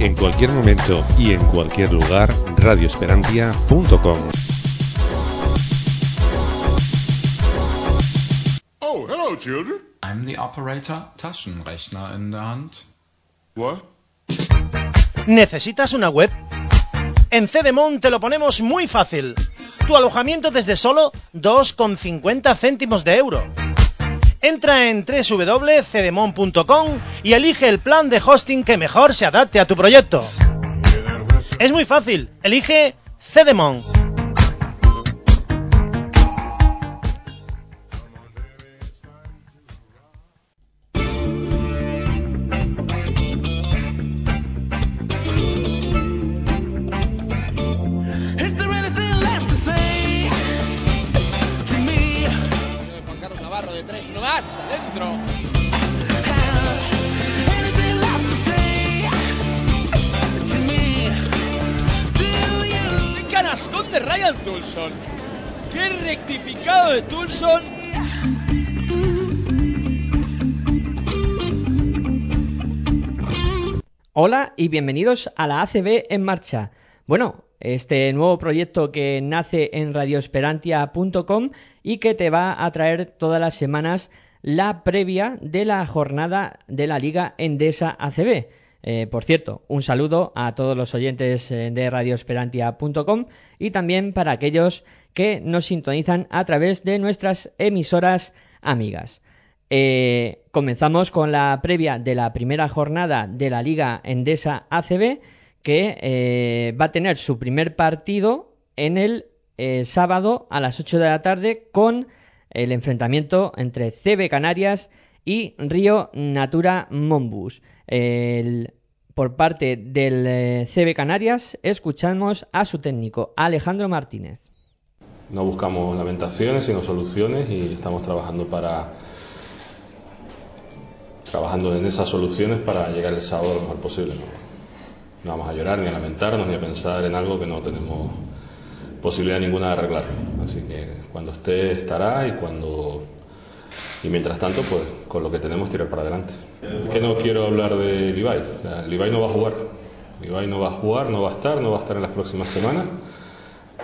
En cualquier momento y en cualquier lugar, radioesperantia.com. Oh, hello, children. I'm the operator, Taschenrechner in der Hand. What? ¿Necesitas una web? En Cedemon te lo ponemos muy fácil. Tu alojamiento desde solo 2,50 céntimos de euro. Entra en www.cedemon.com y elige el plan de hosting que mejor se adapte a tu proyecto. Es muy fácil, elige Cedemon. Hola y bienvenidos a la ACB en marcha. Bueno, este nuevo proyecto que nace en radioesperantia.com y que te va a traer todas las semanas la previa de la jornada de la Liga Endesa ACB. Eh, por cierto, un saludo a todos los oyentes eh, de radioesperantia.com y también para aquellos que nos sintonizan a través de nuestras emisoras amigas. Eh, comenzamos con la previa de la primera jornada de la Liga Endesa ACB, que eh, va a tener su primer partido en el eh, sábado a las 8 de la tarde con el enfrentamiento entre CB Canarias y Río Natura Monbus. El- por parte del CB Canarias escuchamos a su técnico Alejandro Martínez. No buscamos lamentaciones, sino soluciones y estamos trabajando para trabajando en esas soluciones para llegar el sábado lo mejor posible. No, no vamos a llorar ni a lamentarnos ni a pensar en algo que no tenemos posibilidad ninguna de arreglar. Así que cuando esté estará y cuando y mientras tanto pues con lo que tenemos tirar para adelante. Es que no quiero hablar de Levi. O sea, Levi no va a jugar. Levi no va a jugar, no va a estar, no va a estar en las próximas semanas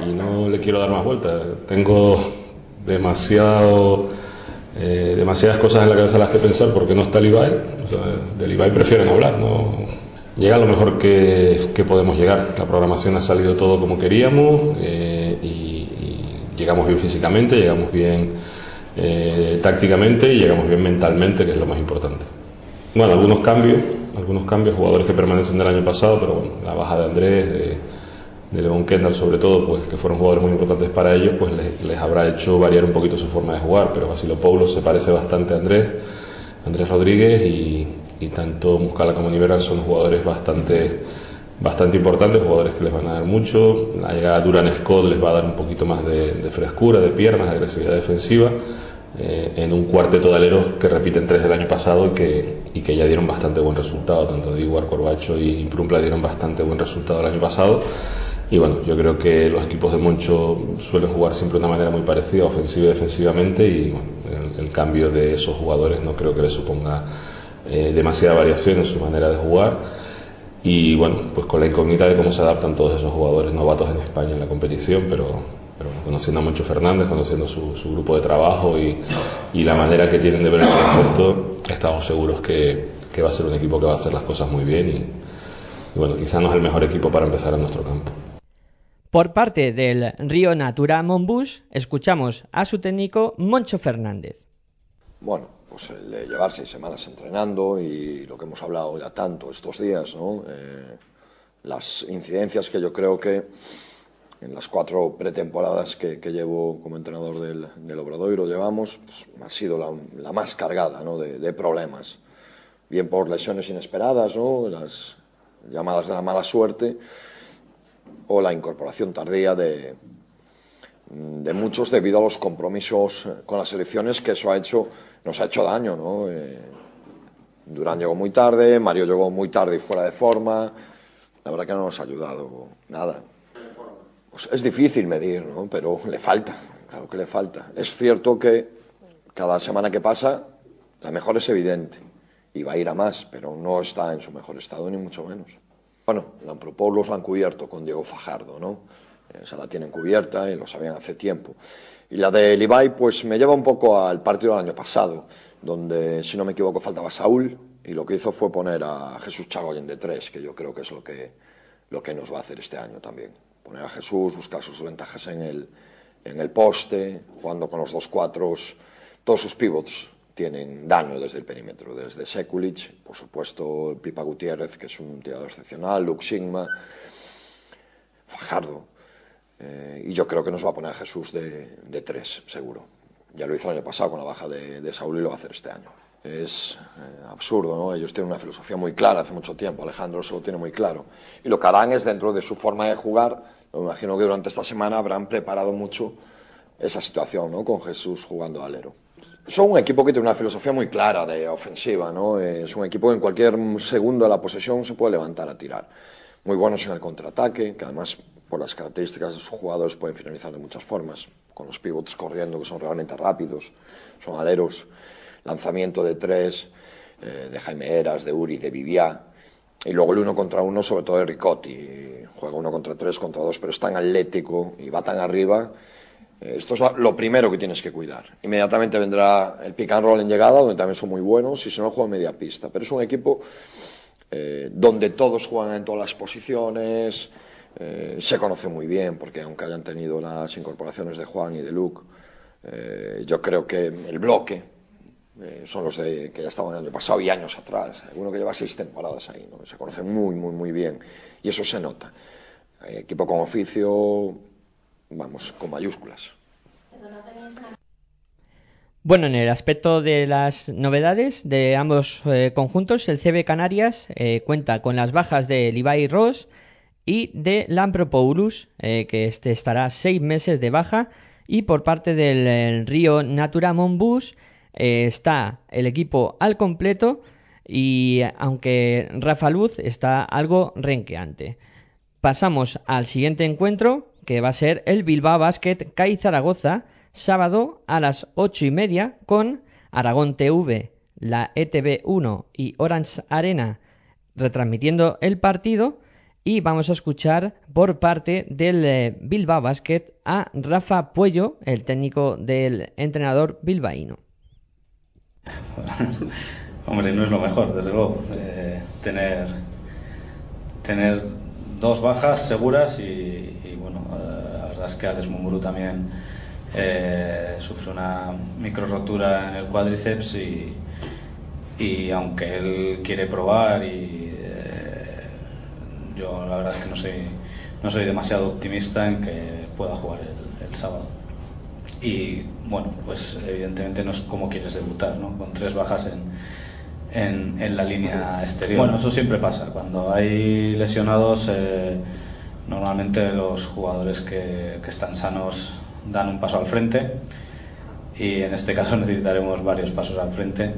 y no le quiero dar más vueltas. Tengo demasiado, eh, demasiadas cosas en la cabeza las que pensar porque no está Levi. O sea, de Levi prefieren hablar, no llega lo mejor que, que podemos llegar. La programación ha salido todo como queríamos eh, y, y llegamos bien físicamente, llegamos bien eh, tácticamente y llegamos bien mentalmente, que es lo más importante. Bueno, algunos cambios, algunos cambios, jugadores que permanecen del año pasado, pero bueno, la baja de Andrés, de, de León Kendall sobre todo, pues que fueron jugadores muy importantes para ellos, pues les, habrá hecho variar un poquito su forma de jugar, pero Basilo Paulo se parece bastante a Andrés, Andrés Rodríguez y, y tanto Muscala como Niveral son jugadores bastante bastante importantes, jugadores que les van a dar mucho, la llegada de Duran Scott les va a dar un poquito más de, de frescura, de piernas, de agresividad defensiva, eh, en un cuarteto de aleros que repiten tres del año pasado y que, y que ya dieron bastante buen resultado, tanto Diguar, Corbacho y Prumpla dieron bastante buen resultado el año pasado. Y bueno, yo creo que los equipos de Moncho suelen jugar siempre de una manera muy parecida, ofensiva y defensivamente, y bueno, el, cambio de esos jugadores no creo que les suponga eh, demasiada variación en su manera de jugar. Y bueno, pues con la incógnita de cómo se adaptan todos esos jugadores novatos en España en la competición, pero, pero conociendo a Moncho Fernández, conociendo su, su grupo de trabajo y, y, la manera que tienen de ver el baloncesto, estamos seguros que, que, va a ser un equipo que va a hacer las cosas muy bien y, y bueno, quizás no es el mejor equipo para empezar en nuestro campo. Por parte del Río Natura Monbus, escuchamos a su técnico Moncho Fernández. Bueno, pues el de llevar seis semanas entrenando y lo que hemos hablado ya tanto estos días, ¿no? Eh, las incidencias que yo creo que en las cuatro pretemporadas que, llevo como entrenador del, del Obradoiro llevamos, pues, ha sido la, la más cargada ¿no? de, de, problemas. Bien por lesiones inesperadas, ¿no? las llamadas de la mala suerte, o la incorporación tardía de, muchos debido a los compromisos con las elecciones que eso ha hecho, nos ha hecho daño. ¿no? Eh, Durán llegó muy tarde, Mario llegó muy tarde y fuera de forma. La verdad que no nos ha ayudado nada. Pues es difícil medir, ¿no? pero le falta, claro que le falta. Es cierto que cada semana que pasa la mejor es evidente y va a ir a más, pero no está en su mejor estado ni mucho menos. Bueno, Ampropoulos la han cubierto con Diego Fajardo, ¿no? Esa la tienen cubierta y lo sabían hace tiempo. Y la de Levi, pues me lleva un poco al partido del año pasado, donde, si no me equivoco, faltaba Saúl y lo que hizo fue poner a Jesús Chagoyen de tres, que yo creo que es lo que, lo que nos va a hacer este año también poner a Jesús, buscar sus ventajas en el, en el poste, jugando con los dos cuatros. Todos sus pivots tienen daño desde el perímetro, desde Sekulic, por supuesto Pipa Gutiérrez, que es un tirador excepcional, Luke Sigma, Fajardo. Eh, y yo creo que nos va a poner a Jesús de, de, tres, seguro. Ya lo hizo el año pasado con la baja de, de Saúl y lo va a hacer este año. Es eh, absurdo, ¿no? Ellos tienen una filosofía muy clara hace mucho tiempo. Alejandro se lo tiene muy claro. Y lo que harán es, dentro de su forma de jugar, me imagino que durante esta semana habrán preparado mucho esa situación, ¿no? Con Jesús jugando alero. Son un equipo que tiene una filosofía muy clara de ofensiva, ¿no? Es un equipo que en cualquier segundo de la posesión se puede levantar a tirar. Muy buenos en el contraataque, que además por las características de sus jugadores pueden finalizar de muchas formas, con los pivots corriendo que son realmente rápidos, son aleros, lanzamiento de tres, eh, de Jaime Eras, de Uri, de Viviá, y luego el uno contra uno, sobre todo de Ricotti, juega uno contra tres, contra dos, pero es tan atlético y va tan arriba. Esto es lo primero que tienes que cuidar. Inmediatamente vendrá el pick and roll en llegada, donde también son muy buenos, y si no, juega media pista. Pero es un equipo eh, donde todos juegan en todas las posiciones, eh, se conoce muy bien, porque aunque hayan tenido las incorporaciones de Juan y de Luke, eh, yo creo que el bloque son los de, que ya estaban el año pasado y años atrás. Uno que lleva seis temporadas ahí, ¿no? se conocen muy, muy, muy bien. Y eso se nota. Equipo con oficio, vamos, con mayúsculas. Bueno, en el aspecto de las novedades de ambos eh, conjuntos, el CB Canarias eh, cuenta con las bajas de Levi Ross y de Lampropoulos, eh, que este estará seis meses de baja, y por parte del Río Natura Monbus está el equipo al completo y aunque Rafa Luz está algo renqueante. Pasamos al siguiente encuentro, que va a ser el Bilbao Basket CAI Zaragoza, sábado a las ocho y media con Aragón TV, la ETV 1 y Orange Arena retransmitiendo el partido y vamos a escuchar por parte del eh, Bilbao Basket a Rafa Puello, el técnico del entrenador bilbaíno. Hombre, no es lo mejor, desde luego, eh, tener, tener dos bajas seguras y, y bueno, eh, la verdad es que Alex Mumuru también eh, sufrió una micro rotura en el cuádriceps y, y aunque él quiere probar y eh, yo la verdad es que no soy, no soy demasiado optimista en que pueda jugar el, el sábado y bueno, pues evidentemente no es como quieres debutar, ¿no? Con tres bajas en, en, en la línea exterior. Bueno, eso siempre pasa. Cuando hay lesionados, eh, normalmente los jugadores que, están sanos dan un paso al frente y en este caso necesitaremos varios pasos al frente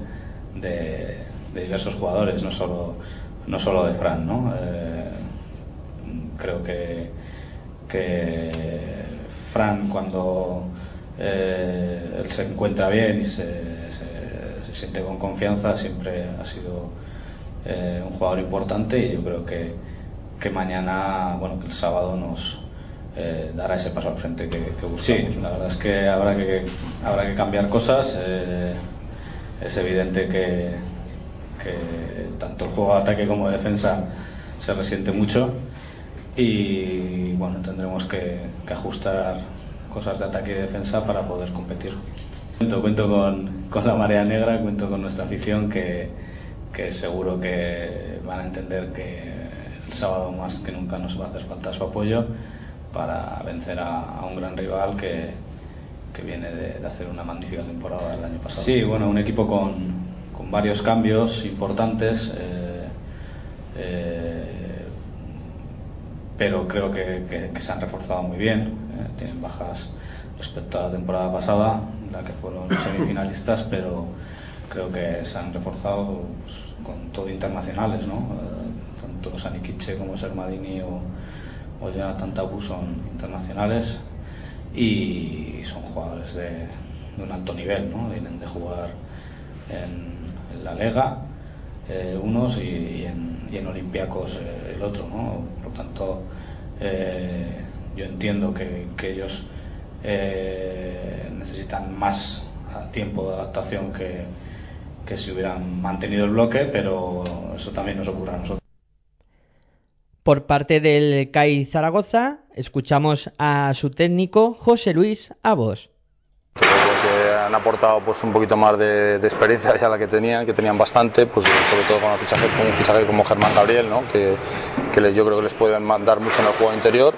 de, diversos jugadores, no solo, no solo de Fran, ¿no? Eh, creo que, que Fran cuando eh, él se encuentra bien y se, siente con confianza, siempre ha sido eh, un jugador importante y yo creo que, que mañana, bueno, que el sábado nos eh, dará ese paso al frente que, que buscamos. Sí, la verdad es que habrá que, habrá que cambiar cosas. Eh, es evidente que, que tanto el juego de ataque como de defensa se resiente mucho y bueno, tendremos que, que ajustar cosas de ataque y defensa para poder competir. Cuento, cuento con, con, la marea negra, cuento con nuestra afición que, que, seguro que van a entender que el sábado más que nunca nos va a hacer falta su apoyo para vencer a, a un gran rival que, que viene de, de hacer una magnífica temporada el año pasado. Sí, bueno, un equipo con, con varios cambios importantes. eh, eh, pero creo que, que- que se han reforzado muy bien. eh, tienen bajas respecto a la temporada pasada, en la que fueron semifinalistas, pero creo que se han reforzado pues, con todo internacionales, ¿no? Tanto Sanikiche como Sermadini o, o Jonathan Tabu son internacionales y son jugadores de, un alto nivel, ¿no? Vienen de jugar en, la Lega eh, unos y, en, y en Olympiacos eh, el otro, ¿no? Por tanto, eh, yo entiendo que, que ellos necesitan más tiempo de adaptación que, que si hubieran mantenido el bloque, pero eso también nos ocurre a nosotros. Por parte del CAI Zaragoza, escuchamos a su técnico José Luis Abos. porque han aportado pues un poquito más de, de experiencia ya la que tenían, que tenían bastante, pues sobre todo con, el fichaje, con un fichaje como Germán Gabriel, ¿no? que, que les- yo creo que les pueden mandar mucho en el juego interior.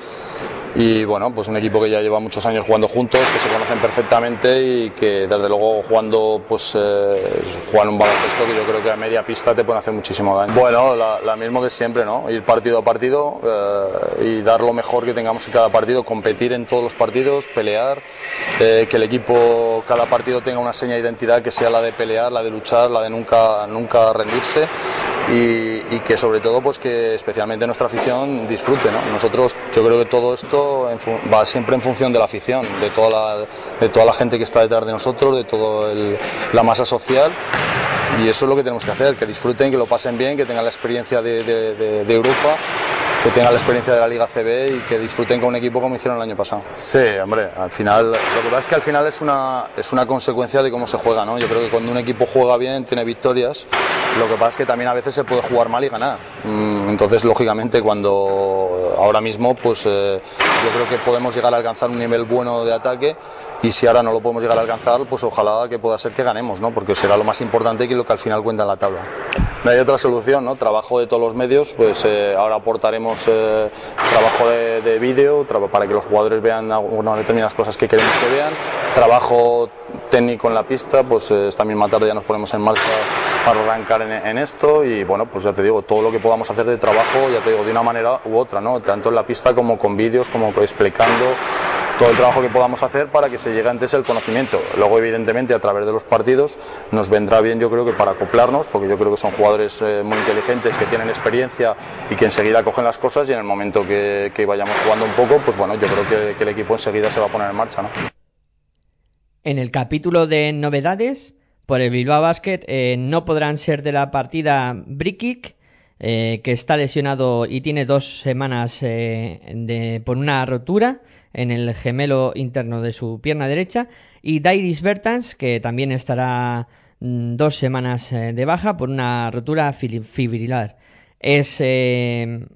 Y bueno, pues un equipo que ya lleva muchos años jugando juntos, que se conocen perfectamente y que desde luego jugando, pues eh, juegan un baloncesto que yo creo que a media pista te pueden hacer muchísimo daño. Bueno, la, la mismo que siempre, ¿no? Ir partido a partido eh, y dar lo mejor que tengamos en cada partido, competir en todos los partidos, pelear, eh, que el equipo cada partido tenga una seña de identidad que sea la de pelear, la de luchar, la de nunca, nunca rendirse y, y que sobre todo pues que especialmente nuestra afición disfrute, ¿no? Nosotros yo creo que todo esto va siempre en función de la afición, de toda la, de toda la gente que está detrás de nosotros, de toda la masa social. Y eso es lo que tenemos que hacer, que disfruten, que lo pasen bien, que tengan la experiencia de Europa, que tengan la experiencia de la Liga CB y que disfruten con un equipo como hicieron el año pasado. Sí, hombre, al final, lo que pasa es que al final es una, es una consecuencia de cómo se juega, ¿no? Yo creo que cuando un equipo juega bien, tiene victorias, lo que pasa es que también a veces se puede jugar mal y ganar. Mm, Entonces, lógicamente, cuando ahora mismo, pues eh, yo creo que podemos llegar a alcanzar un nivel bueno de ataque y si ahora no lo podemos llegar a alcanzar, pues ojalá que pueda ser que ganemos, ¿no? Porque será lo más importante y lo que al final cuenta en la tabla. No hay otra solución, ¿no? Trabajo de todos los medios, pues eh, ahora aportaremos eh, trabajo de, de vídeo para que los jugadores vean algunas determinadas cosas que queremos que vean, trabajo técnico en la pista, pues eh, esta misma tarde ya nos ponemos en marcha para arrancar en, en esto y bueno, pues ya te digo, todo lo que podamos hacer de trabajo, ya te digo, de una manera u otra, ¿no? Tanto en la pista como con vídeos, como explicando todo el trabajo que podamos hacer para que se llegue antes el conocimiento. Luego, evidentemente, a través de los partidos nos vendrá bien, yo creo que para acoplarnos, porque yo creo que son jugadores eh, muy inteligentes, que tienen experiencia y que enseguida cogen las cosas y en el momento que, que vayamos jugando un poco, pues bueno, yo creo que, que el equipo enseguida se va a poner en marcha, ¿no? En el capítulo de novedades, por el Bilbao Basket eh, no podrán ser de la partida Brikic, eh, que está lesionado y tiene dos semanas eh, de- por una rotura en el gemelo interno de su pierna derecha, y Dairis Bertans, que también estará mm, dos semanas eh, de baja por una rotura fibrilar. Es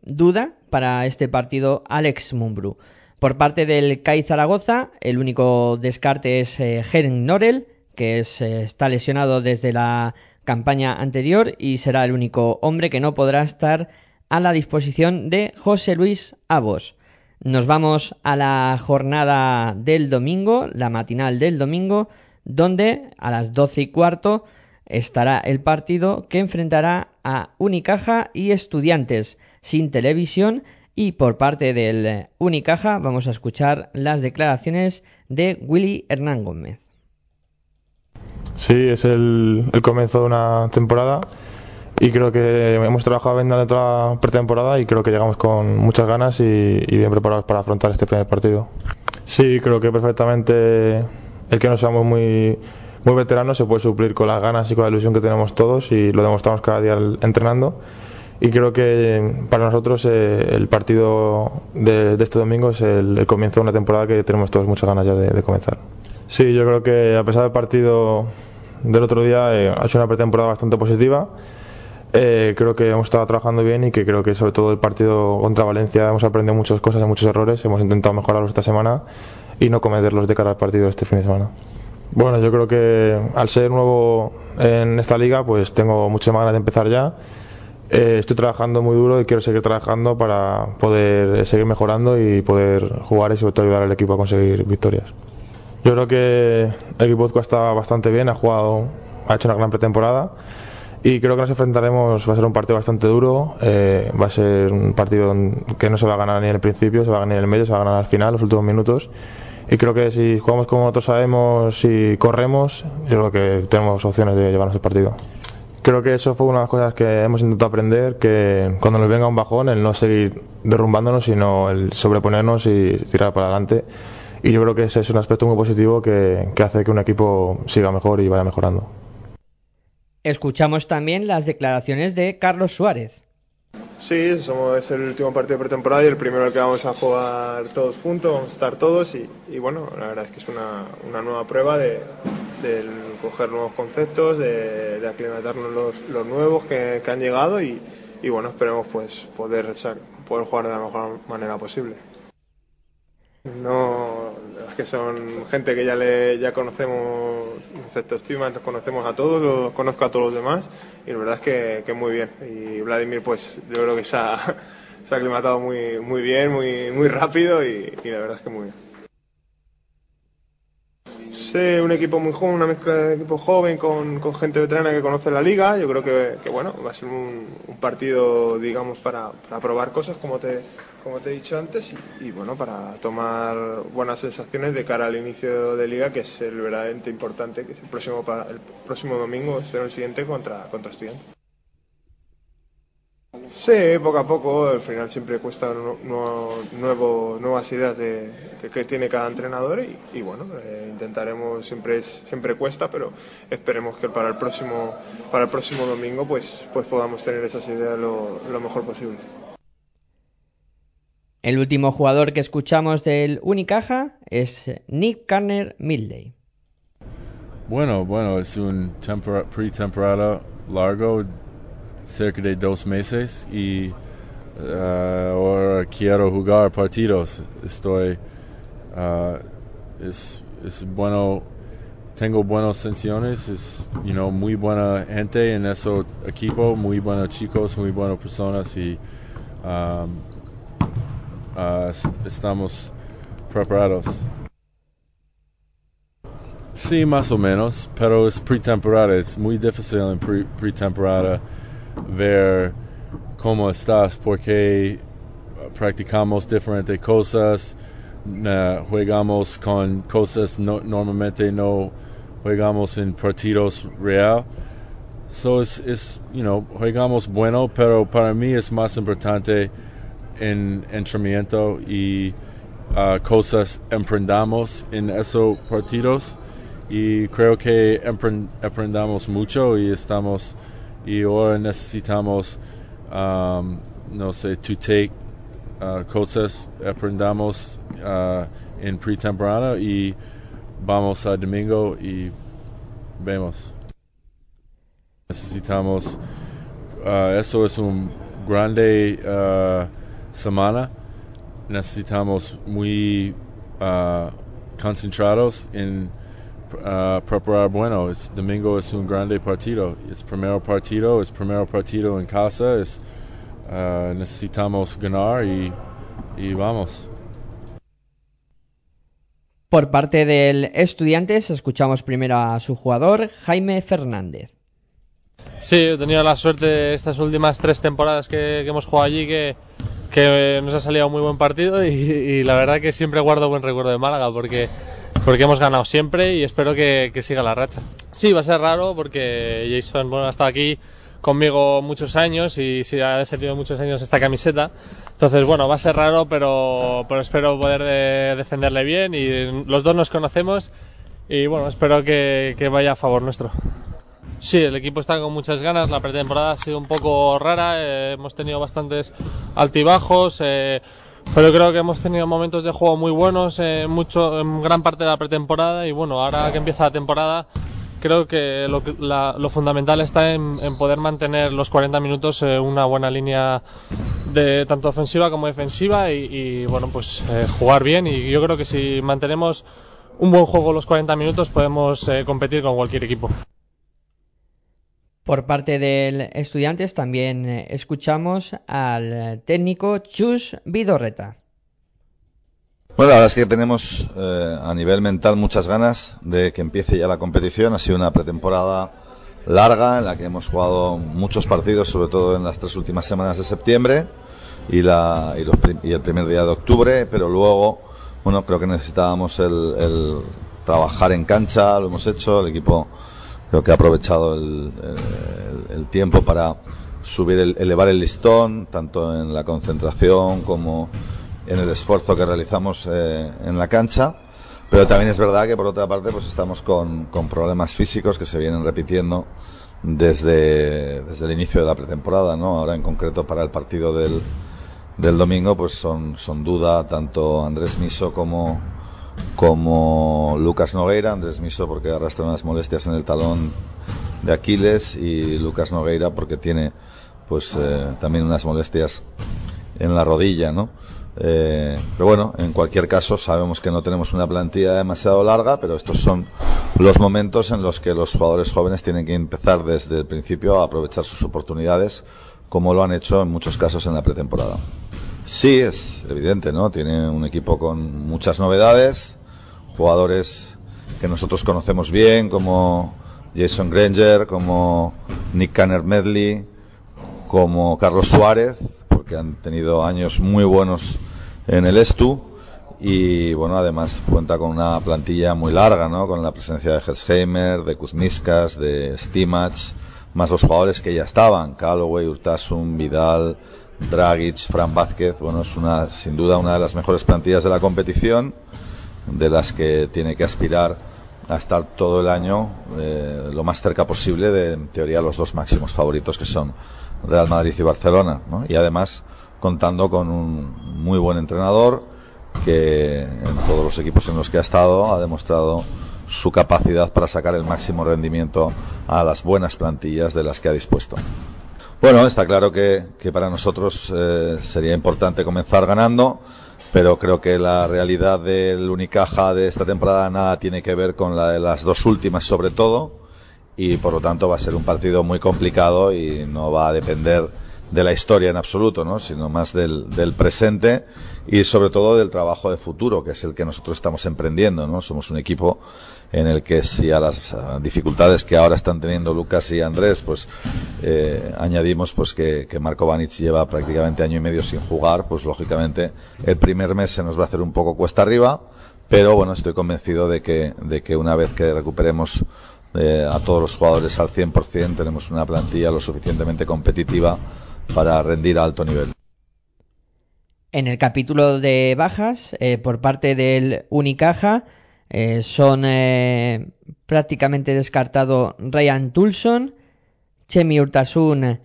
duda para este partido Alex Mumbrú. Por parte del CAI Zaragoza, el único descarte es eh, Norel, que eh, está lesionado desde la campaña anterior y será el único hombre que no podrá estar a la disposición de José Luis Abos. Nos vamos a la jornada del domingo, la matinal del domingo, donde a las doce y cuarto estará el partido que enfrentará a Unicaja y Estudiantes sin televisión y por parte del Unicaja vamos a escuchar las declaraciones de Willy Hernán Gómez. Sí, es el, comienzo de una temporada y creo que hemos trabajado bien durante toda la pretemporada y creo que llegamos con muchas ganas y, bien preparados para afrontar este primer partido. Sí, creo que perfectamente el que no seamos muy, muy veteranos se puede suplir con las ganas y con la ilusión que tenemos todos y lo demostramos cada día entrenando. Y creo que para nosotros eh, el partido de, de este domingo es el, el comienzo de una temporada que tenemos todos muchas ganas ya de, de comenzar. Sí, yo creo que a pesar del partido del otro día eh, ha sido una pretemporada bastante positiva. Eh, creo que hemos estado trabajando bien y que creo que sobre todo el partido contra Valencia hemos aprendido muchas cosas y muchos errores. Hemos intentado mejorarlos esta semana y no cometerlos de cara al partido este fin de semana. Bueno, yo creo que al ser nuevo en esta liga, pues tengo muchas ganas de empezar ya eh, estoy trabajando muy duro y quiero seguir trabajando para poder seguir mejorando y poder jugar y sobre todo ayudar al equipo a conseguir victorias. Yo creo que el equipo está bastante bien, ha jugado, ha hecho una gran pretemporada y creo que nos enfrentaremos, va a ser un partido bastante duro, eh, va a ser un partido que no se va a ganar ni en el principio, se va a ganar en el medio, se va a ganar al final, los últimos minutos. Y creo que si jugamos como nosotros sabemos y corremos, yo creo que tenemos opciones de llevarnos el partido. Creo que eso fue una de las cosas que hemos intentado aprender, que cuando nos venga un bajón, el no seguir derrumbándonos, sino el sobreponernos y tirar para adelante. Y yo creo que ese es un aspecto muy positivo que, que hace que un equipo siga mejor y vaya mejorando. Escuchamos también las declaraciones de Carlos Suárez. Sí, somos, es el último partido de pretemporada y el primero que vamos a jugar todos juntos, vamos a estar todos y, bueno, la verdad es que es una, una nueva prueba de, coger nuevos conceptos, de, aclimatarnos los, los nuevos que, que han llegado y, y bueno, esperemos pues poder, poder jugar de la mejor manera posible. No, es que son gente que ya le ya conocemos, excepto Steven, conocemos a todos, lo- conozco a todos los demás y la verdad es que, que muy bien. Y Vladimir, pues yo creo que se ha, se ha aclimatado muy, muy bien, muy, muy rápido y, y la verdad es que muy bien. Sí, un equipo muy joven, una mezcla de equipo joven con, gente veterana que conoce la liga. Yo creo que, bueno, va a ser un, un partido, digamos, para, probar cosas, como te, como te he dicho antes, y, bueno, para tomar buenas sensaciones de cara al inicio de liga, que es el verdaderamente importante, que es el próximo, el próximo domingo, será el siguiente contra, contra Estudiantes. Sí, poco a poco, al final siempre cuesta nuevo, nuevas ideas de, que, que tiene cada entrenador y, y bueno, eh, intentaremos, siempre es, siempre cuesta, pero esperemos que para el próximo, para el próximo domingo pues, pues podamos tener esas ideas lo, lo mejor posible. El último jugador que escuchamos del Unicaja es Nick Carner Milley. Bueno, bueno, es un tempora- pretemporada largo, cerca de dos meses y ah, ahora quiero jugar partidos. Estoy, ah, es, es bueno, tengo buenas sensaciones, es, you know, muy buena gente en ese equipo, muy buenos chicos, muy buenas personas y um, ah, es- estamos preparados. Sí, más o menos, pero es pretemporada, es muy difícil en pre- pretemporada ver cómo estás porque practicamos diferentes cosas, na- jugamos con cosas no, normalmente no jugamos en partidos real. So es, es, you know, jugamos bueno, pero para mí es más importante en entrenamiento y uh, cosas emprendamos en esos partidos y creo que empren- aprendamos mucho y estamos y ahora necesitamos um, no sé to take uh, cosas aprendamos uh, en pretemporada y vamos a domingo y vemos. Necesitamos uh, eso es un grande uh, semana. Necesitamos muy uh, concentrados en uh, preparar bueno. Es, domingo es un grande partido. Es primer partido, es primer partido en casa. Es, uh, necesitamos ganar y, y vamos. Por parte del Estudiantes escuchamos primero a su jugador Jaime Fernández. Sí, he tenido la suerte estas últimas tres temporadas que, que hemos jugado allí que, que nos ha salido muy buen partido y, y la verdad que siempre guardo buen recuerdo de Málaga porque, porque hemos ganado siempre y espero que, que siga la racha. Sí, va a ser raro porque Jason bueno, ha estado aquí conmigo muchos años y sí ha defendido muchos años esta camiseta. Entonces, bueno, va a ser raro, pero, pero espero poder de- defenderle bien y los dos nos conocemos y bueno, espero que, que vaya a favor nuestro. Sí, el equipo está con muchas ganas. La pretemporada ha sido un poco rara. eh, hemos tenido bastantes altibajos. eh, pero creo que hemos tenido momentos de juego muy buenos eh, mucho, en gran parte de la pretemporada. Y bueno, ahora que empieza la temporada, creo que lo, la- fundamental está en, poder mantener los 40 minutos eh, una buena línea de tanto ofensiva como defensiva y, y, bueno, pues eh, jugar bien. Y yo creo que si mantenemos un buen juego los 40 minutos podemos eh, competir con cualquier equipo. Por parte del Estudiantes también eh, escuchamos al técnico Chus Vidorreta. Bueno, la verdad es que tenemos eh, a nivel mental muchas ganas de que empiece ya la competición. Ha sido una pretemporada larga en la que hemos jugado muchos partidos, sobre todo en las tres últimas semanas de septiembre y, la, y, el primer día de octubre, pero luego, bueno, creo que necesitábamos el, el trabajar en cancha, lo hemos hecho, el equipo creo que ha aprovechado el, el- el tiempo para subir, el, elevar el listón, tanto en la concentración como en el esfuerzo que realizamos eh, en la cancha. Pero también es verdad que por otra parte pues estamos con, con problemas físicos que se vienen repitiendo desde, desde el inicio de la pretemporada, ¿no? Ahora en concreto para el partido del, del domingo pues son, son duda tanto Andrés Miso como, como Lucas Nogueira. Andrés Miso porque arrastra unas molestias en el talón de Aquiles y Lucas Nogueira porque tiene pues eh, también unas molestias en la rodilla, ¿no? Eh, pero bueno, en cualquier caso sabemos que no tenemos una plantilla demasiado larga, pero estos son los momentos en los que los jugadores jóvenes tienen que empezar desde el principio a aprovechar sus oportunidades, como lo han hecho en muchos casos en la pretemporada. Sí, es evidente, ¿no? Tiene un equipo con muchas novedades, jugadores que nosotros conocemos bien, como Jason Granger, como Nick Canner Medley, como Carlos Suárez, porque han tenido años muy buenos en el Estu y bueno, además cuenta con una plantilla muy larga, ¿no? Con la presencia de Hetzheimer, de Kuzmiskas, de Stimac, más los jugadores que ya estaban, Calloway, Urtasun, Vidal, Dragic, Fran Vázquez, bueno, es una, sin duda una de las mejores plantillas de la competición, de las que tiene que aspirar a estar todo el año eh, lo más cerca posible de, en teoría, los dos máximos favoritos que son Real Madrid y Barcelona. Y además contando con un muy buen entrenador que en todos los equipos en los que ha estado ha demostrado su capacidad para sacar el máximo rendimiento a las buenas plantillas de las que ha dispuesto. Bueno, está claro que, que para nosotros eh, sería importante comenzar ganando, pero creo que la realidad del Unicaja de esta temporada nada tiene que ver con la de las dos últimas sobre todo, y por lo tanto va a ser un partido muy complicado y no va a depender de la historia en absoluto, ¿no? sino más del, del presente y sobre todo del trabajo de futuro, que es el que nosotros estamos emprendiendo. ¿no? Somos un equipo en el que si a las dificultades que ahora están teniendo Lucas y Andrés, pues eh, añadimos pues que, que Marco Vanic lleva prácticamente año y medio sin jugar, pues lógicamente el primer mes se nos va a hacer un poco cuesta arriba, pero bueno, estoy convencido de que, de que una vez que recuperemos eh, a todos los jugadores al 100%, tenemos una plantilla lo suficientemente competitiva para rendir a alto nivel. En el capítulo de bajas, eh, por parte del Unicaja, eh, son eh, prácticamente descartado Ryan Tulson, Chemi Urtasun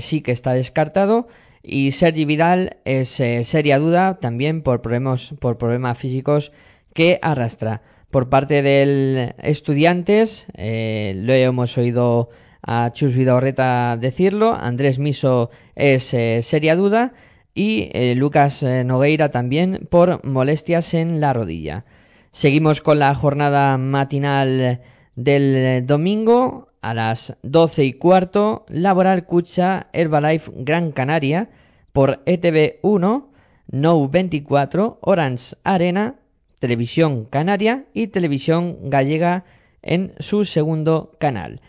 sí que está descartado y Sergi Vidal es seria duda también por problemas, por problemas físicos que arrastra. Por parte del Estudiantes, lo hemos oído a Chus Vidorreta decirlo, Andrés Miso es eh, seria duda y eh, Lucas eh, Nogueira también por molestias en la rodilla. Seguimos con la jornada matinal del domingo a las 12 y cuarto, Laboral Cucha Herbalife Gran Canaria por E ETV1, No 24, Orange Arena, Televisión Canaria y Televisión Gallega en su segundo canal.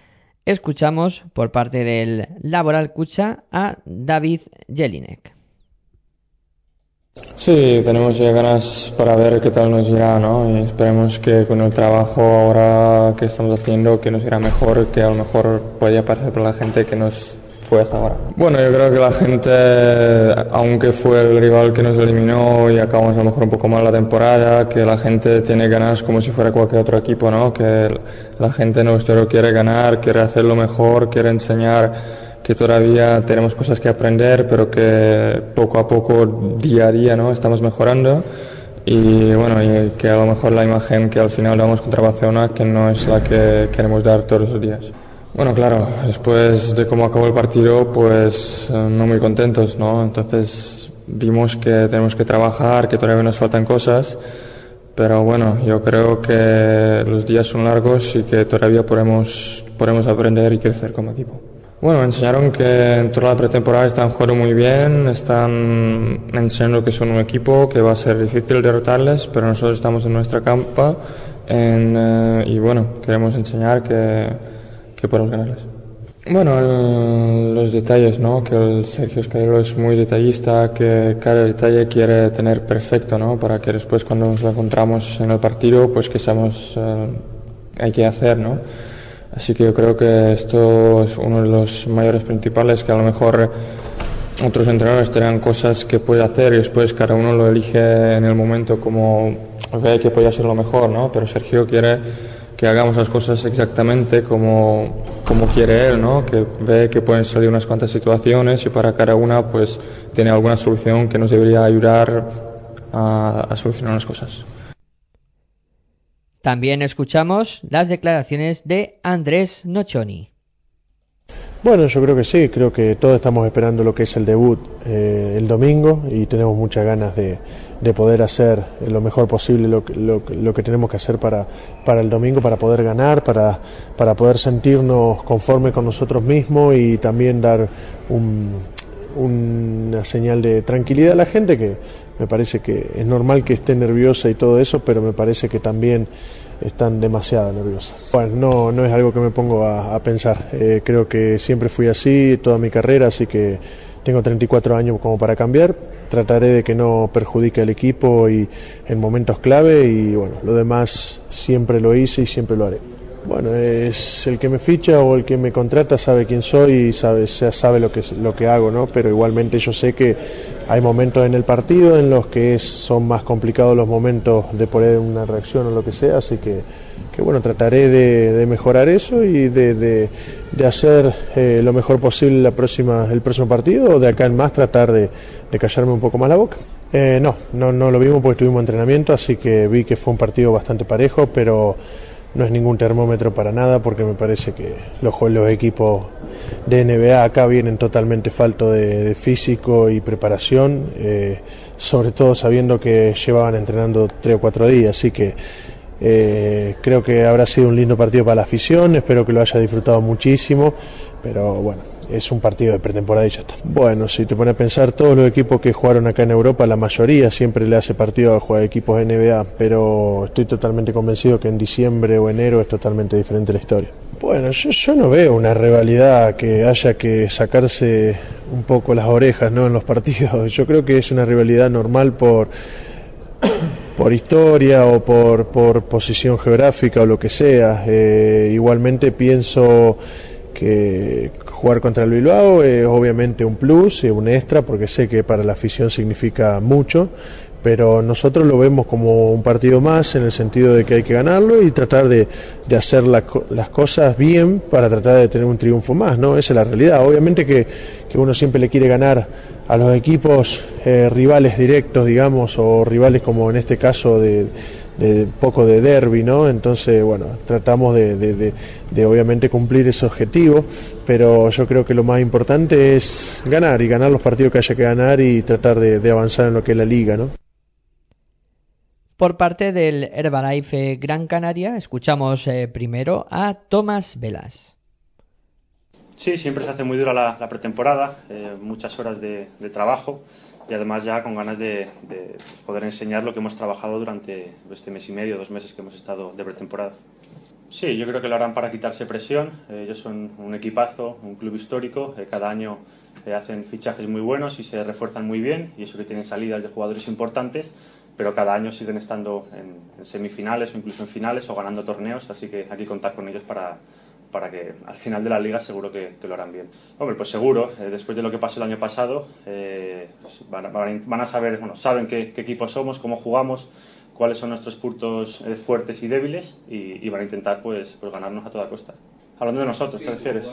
Escuchamos por parte del Laboral Cucha a David Jelinek. Sí, tenemos ya ganas para ver qué tal nos irá, ¿no? Y esperemos que con el trabajo ahora que estamos haciendo que nos irá mejor, que a lo mejor podría parecer para la gente que nos Bueno, yo creo que la gente, aunque fue el rival que nos eliminó y acabamos a lo mejor un poco mal la temporada, que la gente tiene ganas como si fuera cualquier otro equipo, ¿no? Que la gente nuestro quiere ganar, quiere hacerlo mejor, quiere enseñar que todavía tenemos cosas que aprender, pero que poco a poco, día a día, ¿no? Estamos mejorando y bueno, que a lo mejor la imagen que al final damos contra Barcelona que no es la que queremos dar todos los días. Bueno, claro, después de cómo acabó el partido, pues eh, no muy contentos, ¿no? Entonces vimos que tenemos que trabajar, que todavía nos faltan cosas, pero bueno, yo creo que los días son largos y que todavía podemos podemos aprender y crecer como equipo. Bueno, me enseñaron que en toda la pretemporada están jugando muy bien, están enseñando que son un equipo, que va a ser difícil derrotarles, pero nosotros estamos en nuestra campa eh, y bueno, queremos enseñar que, que ganarles. Bueno, el- los detalles, ¿no? Que el Sergio Escarelo es muy detallista, que cada detalle quiere tener perfecto, ¿no? Para que después cuando nos encontramos en el partido, pues que sabemos eh, hay que hacer, ¿no? Así que yo creo que esto es uno de los mayores principales, que a lo mejor otros entrenadores tendrán cosas que puede hacer y después cada uno lo elige en el momento como ve que puede ser lo mejor, ¿no? Pero Sergio quiere que hagamos las cosas exactamente como, como quiere él, ¿no? Que ve que pueden salir unas cuantas situaciones y para cada una pues tiene alguna solución que nos debería ayudar a, a solucionar las cosas. También escuchamos las declaraciones de Andrés Nocioni. Bueno, yo creo que sí, creo que todos estamos esperando lo que es el debut eh, el domingo y tenemos muchas ganas de, de poder hacer lo mejor posible lo, lo, lo que tenemos que hacer para, para el domingo, para poder ganar, para, para poder sentirnos conformes con nosotros mismos y también dar un, una señal de tranquilidad a la gente que me parece que es normal que esté nerviosa y todo eso, pero me parece que también están demasiado nerviosas. Bueno, no, no es algo que me pongo a, a pensar. Eh, creo que siempre fui así toda mi carrera, así que tengo 34 años como para cambiar. Trataré de que no perjudique al equipo y en momentos clave y bueno, lo demás siempre lo hice y siempre lo haré. Bueno, es el que me ficha o el que me contrata sabe quién soy y sabe, sa- sabe lo que, lo que hago, ¿no? Pero igualmente yo sé que hay momentos en el partido en los que es- son más complicados los momentos de poner una reacción o lo que sea, así que, que bueno, trataré de, de mejorar eso y de, de- de hacer eh, lo mejor posible la próxima, el próximo partido o de acá en más tratar de, callarme un poco más la boca. Eh, no, no, no lo vimos porque tuvimos entrenamiento, así que vi que fue un partido bastante parejo, pero no es ningún termómetro para nada porque me parece que los, los equipos de NBA acá vienen totalmente falto de, de físico y preparación, eh, sobre todo sabiendo que llevaban entrenando tres o cuatro días, así que eh, creo que habrá sido un lindo partido para la afición, espero que lo haya disfrutado muchísimo, pero bueno, es un partido de pretemporada y ya está. Bueno, si te pones a pensar, todos los equipos que jugaron acá en Europa, la mayoría siempre le hace partido a jugar equipos NBA, pero estoy totalmente convencido que en diciembre o enero es totalmente diferente la historia. Bueno, yo, yo no veo una rivalidad que haya que sacarse un poco las orejas ¿no? en los partidos. Yo creo que es una rivalidad normal por por historia o por, por posición geográfica o lo que sea. Eh, igualmente pienso que jugar contra el Bilbao es obviamente un plus, es un extra, porque sé que para la afición significa mucho, pero nosotros lo vemos como un partido más en el sentido de que hay que ganarlo y tratar de, de hacer la las cosas bien para tratar de tener un triunfo más, ¿no? Esa es la realidad. Obviamente que, que uno siempre le quiere ganar a los equipos eh, rivales directos, digamos, o rivales como en este caso de, de poco de derby, ¿no? Entonces, bueno, tratamos de, de- obviamente cumplir ese objetivo, pero yo creo que lo más importante es ganar y ganar los partidos que haya que ganar y tratar de, de avanzar en lo que es la liga, ¿no? Por parte del Herbalife Gran Canaria, escuchamos eh, primero a Tomás Velas. Sí, siempre se hace muy dura la, pretemporada, eh, muchas horas de, trabajo y además ya con ganas de, de poder enseñar lo que hemos trabajado durante este mes y medio, dos meses que hemos estado de pretemporada. Sí, yo creo que lo harán para quitarse presión. Eh, ellos son un equipazo, un club histórico. eh, cada año hacen fichajes muy buenos y se refuerzan muy bien. Y eso que tienen salidas de jugadores importantes, pero cada año siguen estando en, en semifinales o incluso en finales o ganando torneos. Así que hay que contar con ellos para, para que al final de la liga seguro que, que lo harán bien. Hombre, pues seguro, eh, después de lo que pasó el año pasado, eh, pues van, a, van a- saber, bueno, saben qué, qué equipo somos, cómo jugamos, cuáles son nuestros puntos eh, fuertes y débiles y, y van a intentar pues, pues ganarnos a toda costa. Hablando de nosotros, ¿te refieres?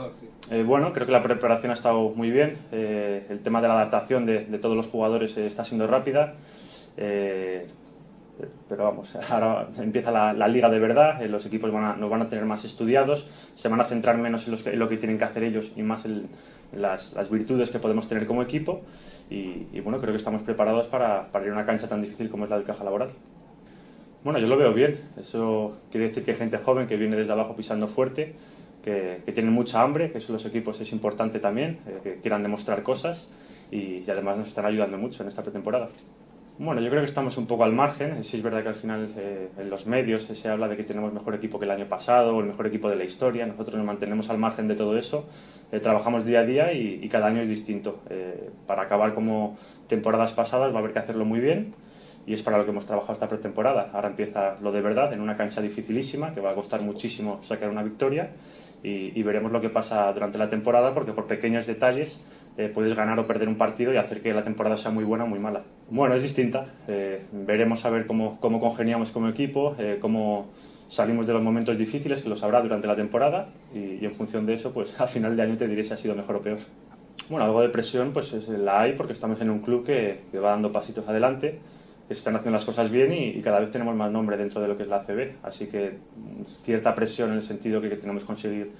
Eh, bueno, creo que la preparación ha estado muy bien. eh, el tema de la adaptación de, de todos los jugadores eh, está siendo rápida. Pero vamos, ahora empieza la, liga de verdad, eh, los equipos van nos van a tener más estudiados, se van a centrar menos en, lo que tienen que hacer ellos y más en, las, virtudes que podemos tener como equipo. Y, bueno, creo que estamos preparados para, para ir a una cancha tan difícil como es la del Caja Laboral. Bueno, yo lo veo bien. Eso quiere decir que hay gente joven que viene desde abajo pisando fuerte, que, que tienen mucha hambre, que eso los equipos es importante también, eh, que quieran demostrar cosas y, y además nos están ayudando mucho en esta pretemporada. Bueno, yo creo que estamos un poco al margen. Sí es verdad que al final eh, en los medios se habla de que tenemos mejor equipo que el año pasado o el mejor equipo de la historia. Nosotros nos mantenemos al margen de todo eso. Eh, trabajamos día a día y, y cada año es distinto. Eh, para acabar como temporadas pasadas va a haber que hacerlo muy bien y es para lo que hemos trabajado esta pretemporada. Ahora empieza lo de verdad en una cancha dificilísima que va a costar muchísimo sacar una victoria y, y veremos lo que pasa durante la temporada porque por pequeños detalles eh, puedes ganar o perder un partido y hacer que la temporada sea muy buena o muy mala. Bueno, es distinta. Eh, veremos a ver cómo, cómo congeniamos como equipo, eh, cómo salimos de los momentos difíciles, que los habrá durante la temporada, y, y, en función de eso, pues al final de año te diré si ha sido mejor o peor. Bueno, algo de presión pues es, la hay porque estamos en un club que, que, va dando pasitos adelante, que se están haciendo las cosas bien y, y, cada vez tenemos más nombre dentro de lo que es la ACB. Así que cierta presión en el sentido que, que tenemos que conseguir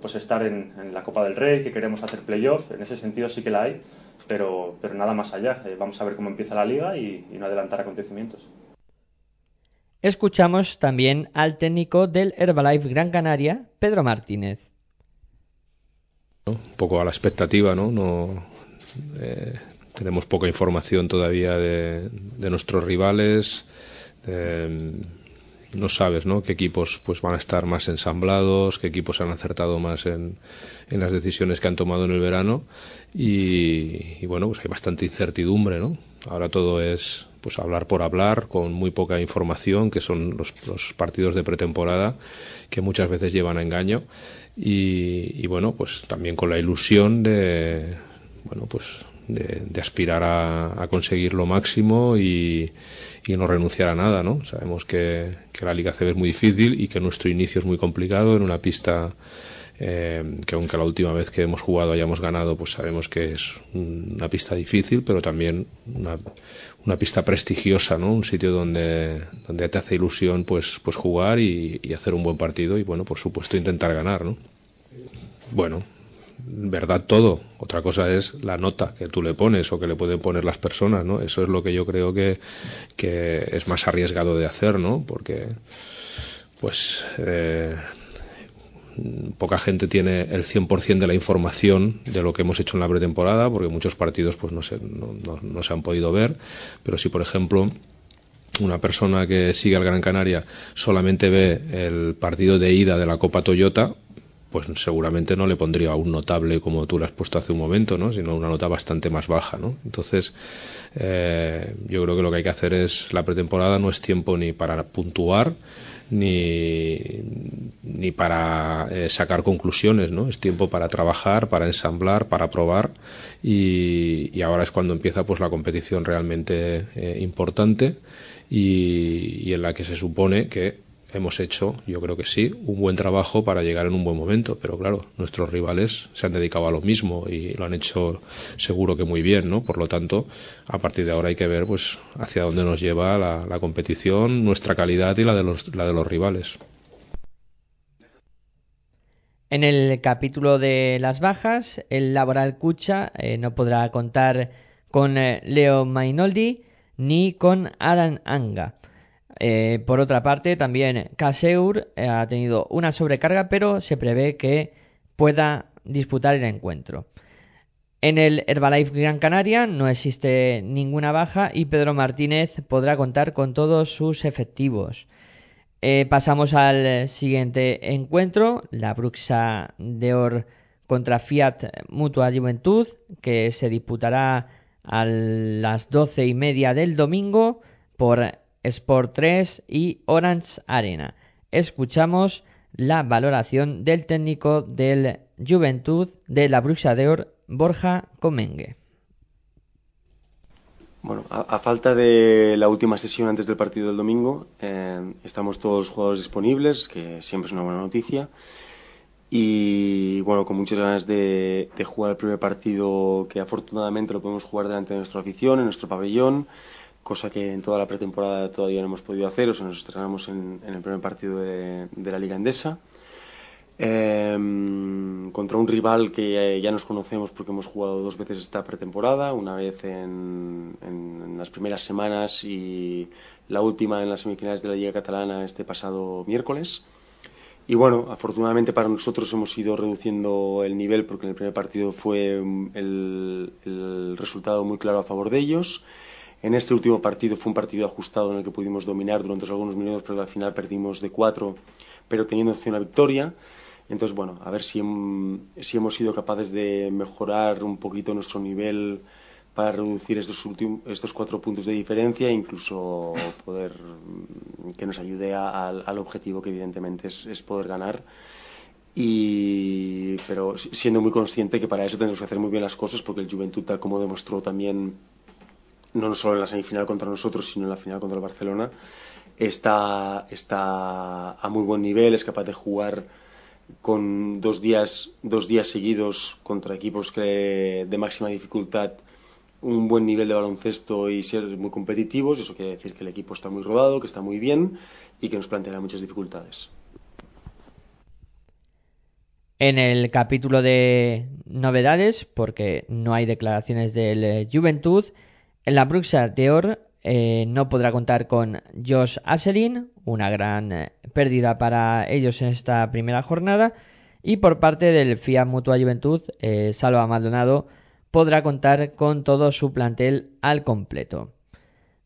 pues estar en, en, la Copa del Rey, que queremos hacer playoff, en ese sentido sí que la hay, pero, pero nada más allá. Eh, vamos a ver cómo empieza la liga y, y no adelantar acontecimientos. Escuchamos también al técnico del Herbalife Gran Canaria, Pedro Martínez. Un poco a la expectativa, ¿no? no eh, tenemos poca información todavía de, de nuestros rivales. Eh, no sabes ¿no? qué equipos pues van a estar más ensamblados, qué equipos han acertado más en, en las decisiones que han tomado en el verano y, bueno, pues hay bastante incertidumbre, ¿no? Ahora todo es pues hablar por hablar, con muy poca información, que son los, los partidos de pretemporada, que muchas veces llevan a engaño y, y bueno, pues también con la ilusión de bueno, pues de, aspirar a, a, conseguir lo máximo y, y, no renunciar a nada, ¿no? Sabemos que, que, la Liga CB es muy difícil y que nuestro inicio es muy complicado en una pista eh, que aunque la última vez que hemos jugado hayamos ganado, pues sabemos que es una pista difícil, pero también una, una pista prestigiosa, ¿no? Un sitio donde, donde te hace ilusión pues, pues jugar y, y hacer un buen partido y bueno, por supuesto intentar ganar, ¿no? Bueno, verdad todo. Otra cosa es la nota que tú le pones o que le pueden poner las personas, ¿no? Eso es lo que yo creo que, que es más arriesgado de hacer, ¿no? Porque, pues, eh, poca gente tiene el 100% de la información de lo que hemos hecho en la pretemporada, porque muchos partidos, pues, no se, no, no, no se han podido ver. Pero si, por ejemplo, una persona que sigue al Gran Canaria solamente ve el partido de ida de la Copa Toyota, pues seguramente no le pondría un notable como tú le has puesto hace un momento, ¿no? sino una nota bastante más baja. ¿no? Entonces, eh, yo creo que lo que hay que hacer es, la pretemporada no es tiempo ni para puntuar, ni, ni para eh, sacar conclusiones, ¿no? Es tiempo para trabajar, para ensamblar, para probar y, ahora es cuando empieza pues la competición realmente eh, importante y en la que se supone que hemos hecho, yo creo que sí, un buen trabajo para llegar en un buen momento, pero claro, nuestros rivales se han dedicado a lo mismo y lo han hecho seguro que muy bien, ¿no? Por lo tanto, a partir de ahora hay que ver pues hacia dónde nos lleva la, competición, nuestra calidad y la de los, de los rivales. En el capítulo de las bajas, el Laboral Cucha eh, no podrá contar con eh, Leo Mainoldi ni con Adam Anga. Eh, por otra parte, también Caseur eh, ha tenido una sobrecarga, pero se prevé que pueda disputar el encuentro. En el Herbalife Gran Canaria no existe ninguna baja y Pedro Martínez podrá contar con todos sus efectivos. Eh, pasamos al siguiente encuentro, la Bruxa de Or contra Fiat Mutua Juventud, que se disputará a las doce y media del domingo por Sport 3 y Orange Arena. Escuchamos la valoración del técnico del Juventud de la Bruxa de Or, Borja Comengue. Bueno, a, falta de la última sesión antes del partido del domingo, eh, estamos todos los jugadores disponibles, que siempre es una buena noticia. Y bueno, con muchas ganas de, de jugar el primer partido que afortunadamente lo podemos jugar delante de nuestra afición, en nuestro pabellón cosa que en toda la pretemporada todavía no hemos podido hacer, o sea, nos estrenamos en, el primer partido de, la Liga Endesa. em, contra un rival que eh, ya nos conocemos porque hemos jugado dos veces esta pretemporada, una vez en, las primeras semanas y la última en las semifinales de la Liga Catalana este pasado miércoles. Y bueno, afortunadamente para nosotros hemos ido reduciendo el nivel porque en el primer partido fue mm, el resultado muy claro a favor de ellos. En este último partido fue un partido ajustado en el que pudimos dominar durante algunos minutos, pero al final perdimos de cuatro, pero teniendo opción a victoria. Entonces, bueno, a ver si, si hemos sido capaces de mejorar un poquito nuestro nivel para reducir estos, últimos, estos cuatro puntos de diferencia e incluso poder mm, que nos ayude a- al, objetivo que evidentemente es, es poder ganar. Y, pero si- siendo muy consciente que para eso tenemos que hacer muy bien las cosas porque el Juventud, tal como demostró también no solo en la semifinal contra nosotros, sino en la final contra el Barcelona, está, está a muy buen nivel, es capaz de jugar con dos días, dos días seguidos contra equipos que, de máxima dificultad un buen nivel de baloncesto y ser muy competitivos. Eso quiere decir que el equipo está muy rodado, que está muy bien y que nos planteará muchas dificultades. En el capítulo de novedades, porque no hay declaraciones del eh, Juventud, en la Bruxa de eh, no podrá contar con Josh Asselin, una gran eh, pérdida para ellos en esta primera jornada, y por parte del Fiat Mutua Juventud, eh, Salva Maldonado podrá contar con todo su plantel al completo.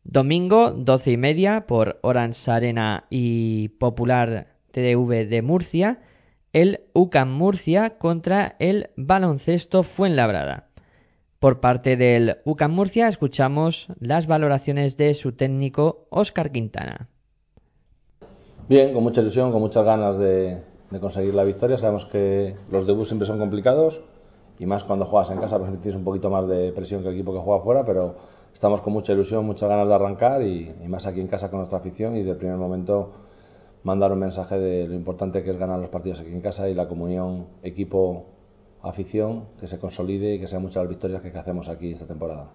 Domingo, 12 y media, por Orange Arena y Popular TDV de Murcia, el UCAM Murcia contra el Baloncesto Fuenlabrada. Por parte del UCAM Murcia escuchamos las valoraciones de su técnico Óscar Quintana. Bien, con mucha ilusión, con muchas ganas de, conseguir la victoria. Sabemos que los debuts siempre son complicados y más cuando juegas en casa, pues tienes un poquito más de presión que el equipo que juega fuera, pero estamos con mucha ilusión, muchas ganas de arrancar y, y más aquí en casa con nuestra afición y del primer momento mandar un mensaje de lo importante que es ganar los partidos aquí en casa y la comunión equipo-afición que se consolide y que sean muchas las victorias que, que hacemos aquí esta temporada.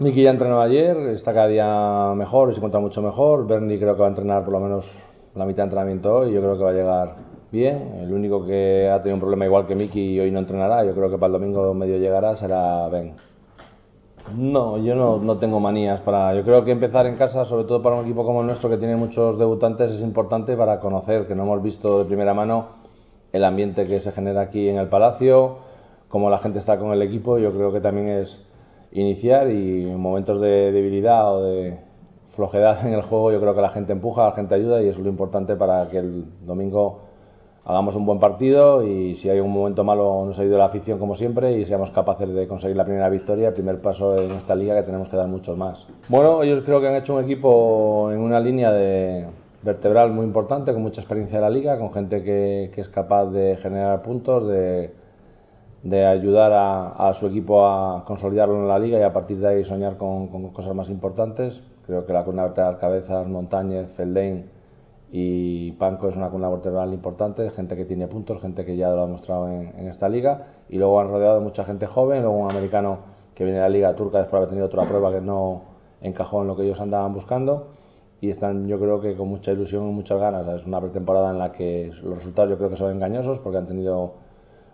Miki ya entrenó ayer, está cada día mejor y se encuentra mucho mejor. Bernie creo que va a entrenar por lo menos la mitad de entrenamiento hoy. Yo creo que va a llegar bien. El único que ha tenido un problema igual que Miki y hoy no entrenará, yo creo que para el domingo medio llegará, será Ben. No, yo no, no tengo manías para. Yo creo que empezar en casa, sobre todo para un equipo como el nuestro que tiene muchos debutantes, es importante para conocer, que no hemos visto de primera mano el ambiente que se genera aquí en el Palacio, cómo la gente está con el equipo. Yo creo que también es iniciar y en momentos de debilidad o de flojedad en el juego, yo creo que la gente empuja, la gente ayuda y eso es lo importante para que el domingo hagamos un buen partido y si hay un momento malo nos ayude la afición como siempre y seamos capaces de conseguir la primera victoria, el primer paso en esta liga que tenemos que dar muchos más. Bueno, ellos creo que han hecho un equipo en una línea de vertebral muy importante, con mucha experiencia de la liga, con gente que, es capaz de generar puntos, de, de ayudar a, su equipo a consolidarlo en la liga y a partir de ahí soñar con, cosas más importantes. Creo que la columna vertebral Cabezas, Montañez, Feldain y Panco es una columna vertebral importante, gente que tiene puntos, gente que ya lo ha demostrado en, en esta liga y luego han rodeado de mucha gente joven, luego un americano que viene de la liga turca después de haber tenido otra prueba que no encajó en lo que ellos andaban buscando y están yo creo que con mucha ilusión y muchas ganas. Es una pretemporada en la que los resultados yo creo que son engañosos porque han tenido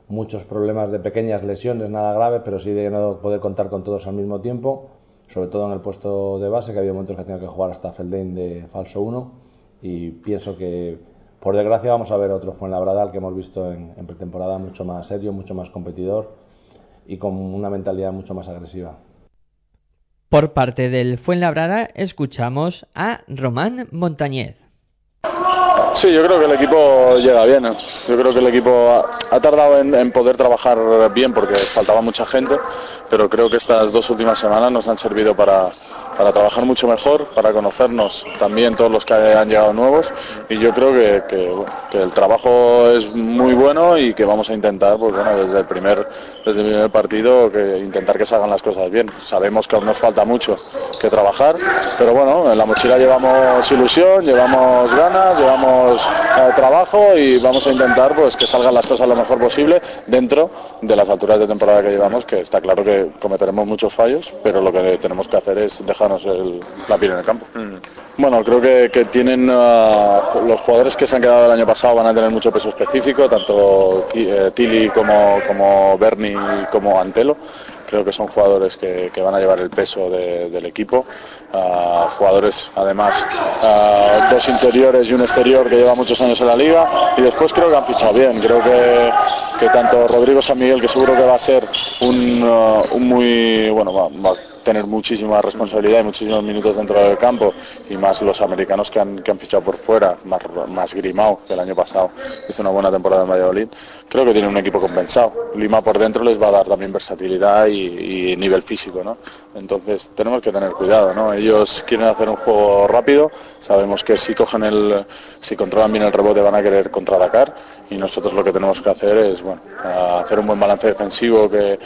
muchos problemas de pequeñas lesiones, nada graves, pero sí de no poder contar con todos al mismo tiempo, sobre todo en el puesto de base, que había momentos que ha que jugar hasta Feldain de falso 1 y pienso que por desgracia vamos a ver otro Fuenlabrada al que hemos visto en pretemporada mucho más serio, mucho más competidor y con una mentalidad mucho más agresiva. Por parte del Fuenlabrada escuchamos a Román Montañez. Sí, yo creo que el equipo llega bien. ¿eh? Yo creo que el equipo ha, tardado en poder trabajar bien porque faltaba mucha gente, pero creo que estas dos últimas semanas nos han servido para, para trabajar mucho mejor, para conocernos también todos los que han llegado nuevos y yo creo que, que, el trabajo es muy bueno y que vamos a intentar, pues bueno, desde el primer desde el primer partido intentar que salgan las cosas bien. Sabemos que aún nos falta mucho que trabajar, pero bueno, en la mochila llevamos ilusión, llevamos ganas, llevamos eh, trabajo y vamos a intentar pues que salgan las cosas lo mejor posible dentro de las alturas de temporada que llevamos, que está claro que cometeremos muchos fallos, pero lo que tenemos que hacer es dejar el- la piel en el campo. Bueno, creo que, que tienen ah, los jugadores que se han quedado el año pasado van a tener mucho peso específico, tanto eh, Tilly como, como Bernie como Antelo. Creo que son jugadores que, que van a llevar el peso de- del equipo. Ah, jugadores, además, ah, dos interiores y un exterior que lleva muchos años en la liga. Y después creo que han fichado bien. Creo que, que tanto Rodrigo San Miguel, que seguro que va a ser un, un muy, bueno, va, tener muchísima responsabilidad y muchísimos minutos dentro del campo y más los americanos que han, que han fichado por fuera, más, más Grimao que el año pasado hizo una buena temporada en Valladolid, creo que tiene un equipo compensado. Lima por dentro les va a dar también versatilidad y, nivel físico, ¿no? Entonces tenemos que tener cuidado, ¿no? Ellos quieren hacer un juego rápido, sabemos que si cogen el, si controlan bien el rebote van a querer contraatacar y nosotros lo que tenemos que hacer es, bueno, hacer un buen balance defensivo que,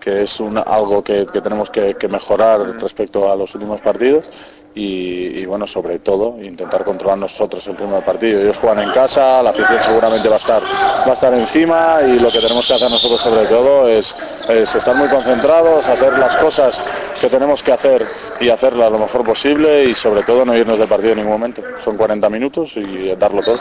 que es un, algo que, que tenemos que, que mejorar respecto a los últimos partidos y, y, bueno, sobre todo intentar controlar nosotros el primer partido. Ellos juegan en casa, la afición seguramente va a estar, va a estar encima y lo que tenemos que hacer nosotros sobre todo es, es estar muy concentrados, hacer las cosas que tenemos que hacer y hacerlas lo mejor posible y sobre todo no irnos del partido en ningún momento. Son 40 minutos y darlo todo.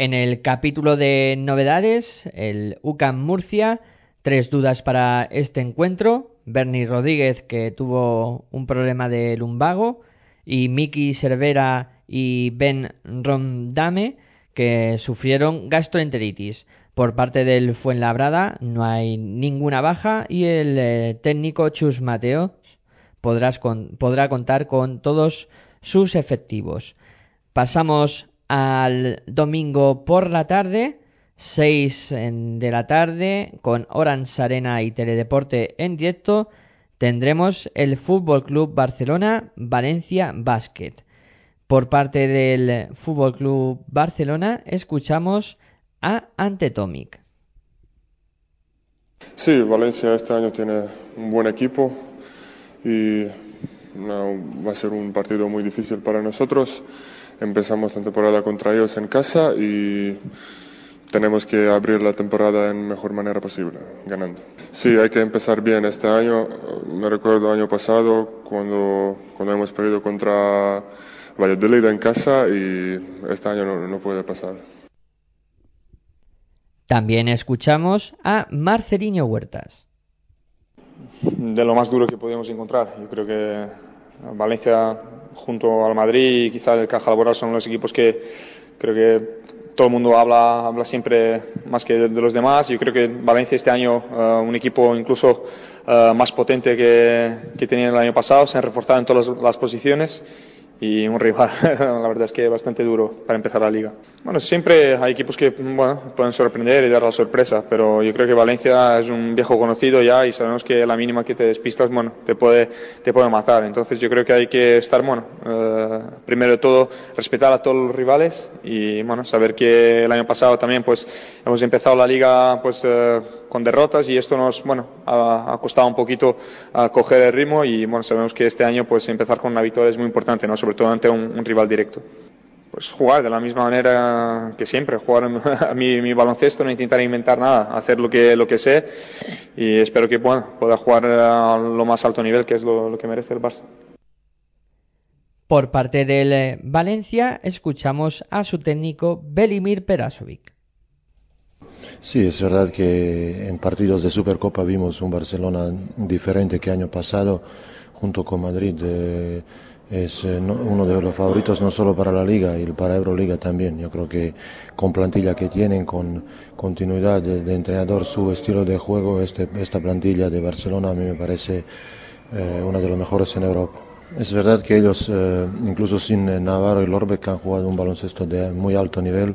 En el capítulo de novedades, el UCAM Murcia, tres dudas para este encuentro. Bernie Rodríguez, que tuvo un problema de lumbago, y Miki Cervera y Ben Rondame, que sufrieron gastroenteritis. Por parte del Fuenlabrada no hay ninguna baja y el eh, técnico Chus Mateo podrá contar con todos sus efectivos. Pasamos al domingo por la tarde, 6 en- de la tarde, con Orange Arena y Teledeporte en directo, tendremos el Fútbol Club Barcelona Valencia Basket. Por parte del Fútbol Club Barcelona, escuchamos a Antetomic. Sí, Valencia este año tiene un buen equipo y va a ser un partido muy difícil para nosotros. Empezamos la temporada contra ellos en casa y tenemos que abrir la temporada en mejor manera posible, ganando. Sí, hay que empezar bien este año. Me recuerdo el año pasado cuando, cuando hemos perdido contra Valladolid en casa y este año no, no puede pasar. También escuchamos a Marcelino Huertas. de lo más duro que podíamos encontrar. Yo creo que Valencia junto al Madrid y quizá el Caja Laboral son los equipos que creo que todo el mundo habla, habla siempre más que de, los demás. Yo creo que Valencia este año, eh, un equipo incluso eh, más potente que, que tenía el año pasado, se han reforzado en todas las posiciones y un rival, la verdad es que bastante duro para empezar la liga. Bueno, siempre hay equipos que bueno, pueden sorprender y dar la sorpresa, pero yo creo que Valencia es un viejo conocido ya y sabemos que la mínima que te despistas, bueno, te puede, te puede matar. Entonces yo creo que hay que estar, bueno, eh, primero de todo, respetar a todos los rivales y, bueno, saber que el año pasado también, pues, hemos empezado la liga, pues, eh, con derrotas y esto nos, bueno, ha, costado un poquito a coger el ritmo y, bueno, sabemos que este año, pues, empezar con una victoria es muy importante, ¿no? Sobre todo ante un, rival directo pues jugar de la misma manera que siempre, jugar mi, mi baloncesto, no intentar inventar nada, hacer lo que, lo que sé y espero que bueno, pueda jugar a lo más alto nivel, que es lo, lo que merece el Barça. Por parte del eh, Valencia, escuchamos a su técnico Belimir Perasovic. Sí, es verdad que en partidos de Supercopa vimos un Barcelona diferente que año pasado, junto con Madrid. es eh, no- uno de los favoritos no solo para la Liga y para Euroliga también. Yo creo que con plantilla que tienen, con continuidad de, entrenador, su estilo de juego, este, esta plantilla de Barcelona a mí me parece eh, una de los mejores en Europa. Es verdad que ellos, eh, incluso sin Navarro y Lorbeck, han jugado un baloncesto de muy alto nivel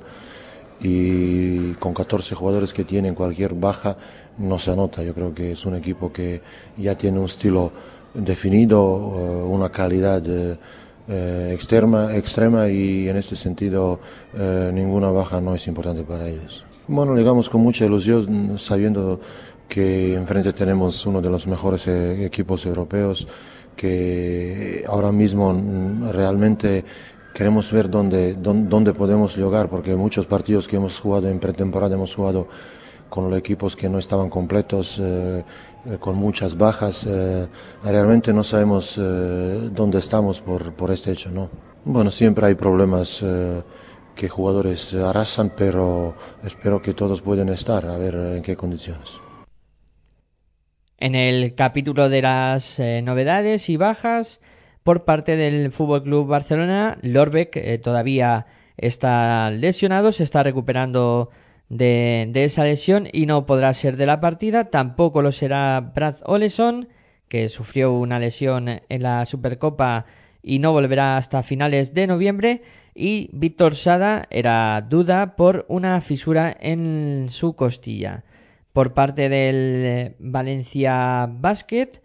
y con 14 jugadores que tienen cualquier baja no se anota. Yo creo que es un equipo que ya tiene un estilo definido, eh, una calidad eh, eh, extrema, extrema y en este sentido eh, ninguna baja no es importante para ellos. Bueno, llegamos con mucha ilusión sabiendo que enfrente tenemos uno de los mejores eh, equipos europeos que ahora mismo mm, realmente queremos ver dónde, dónde, podemos llegar, porque muchos partidos que hemos jugado en pretemporada hemos jugado con los equipos que no estaban completos, eh, eh, con muchas bajas. eh, realmente no sabemos eh, dónde estamos por, por este hecho, ¿no? Bueno, siempre hay problemas eh, que jugadores arrasan, pero espero que todos puedan estar, a ver en qué condiciones. En el capítulo de las eh, novedades y bajas por parte del Fútbol Club Barcelona, Lorbeck eh, todavía está lesionado, se está recuperando de, de, esa lesión y no podrá ser de la partida. Tampoco lo será Brad Oleson, que sufrió una lesión en la Supercopa y no volverá hasta finales de noviembre. Y Víctor Sada era duda por una fisura en su costilla por parte del Valencia Basket.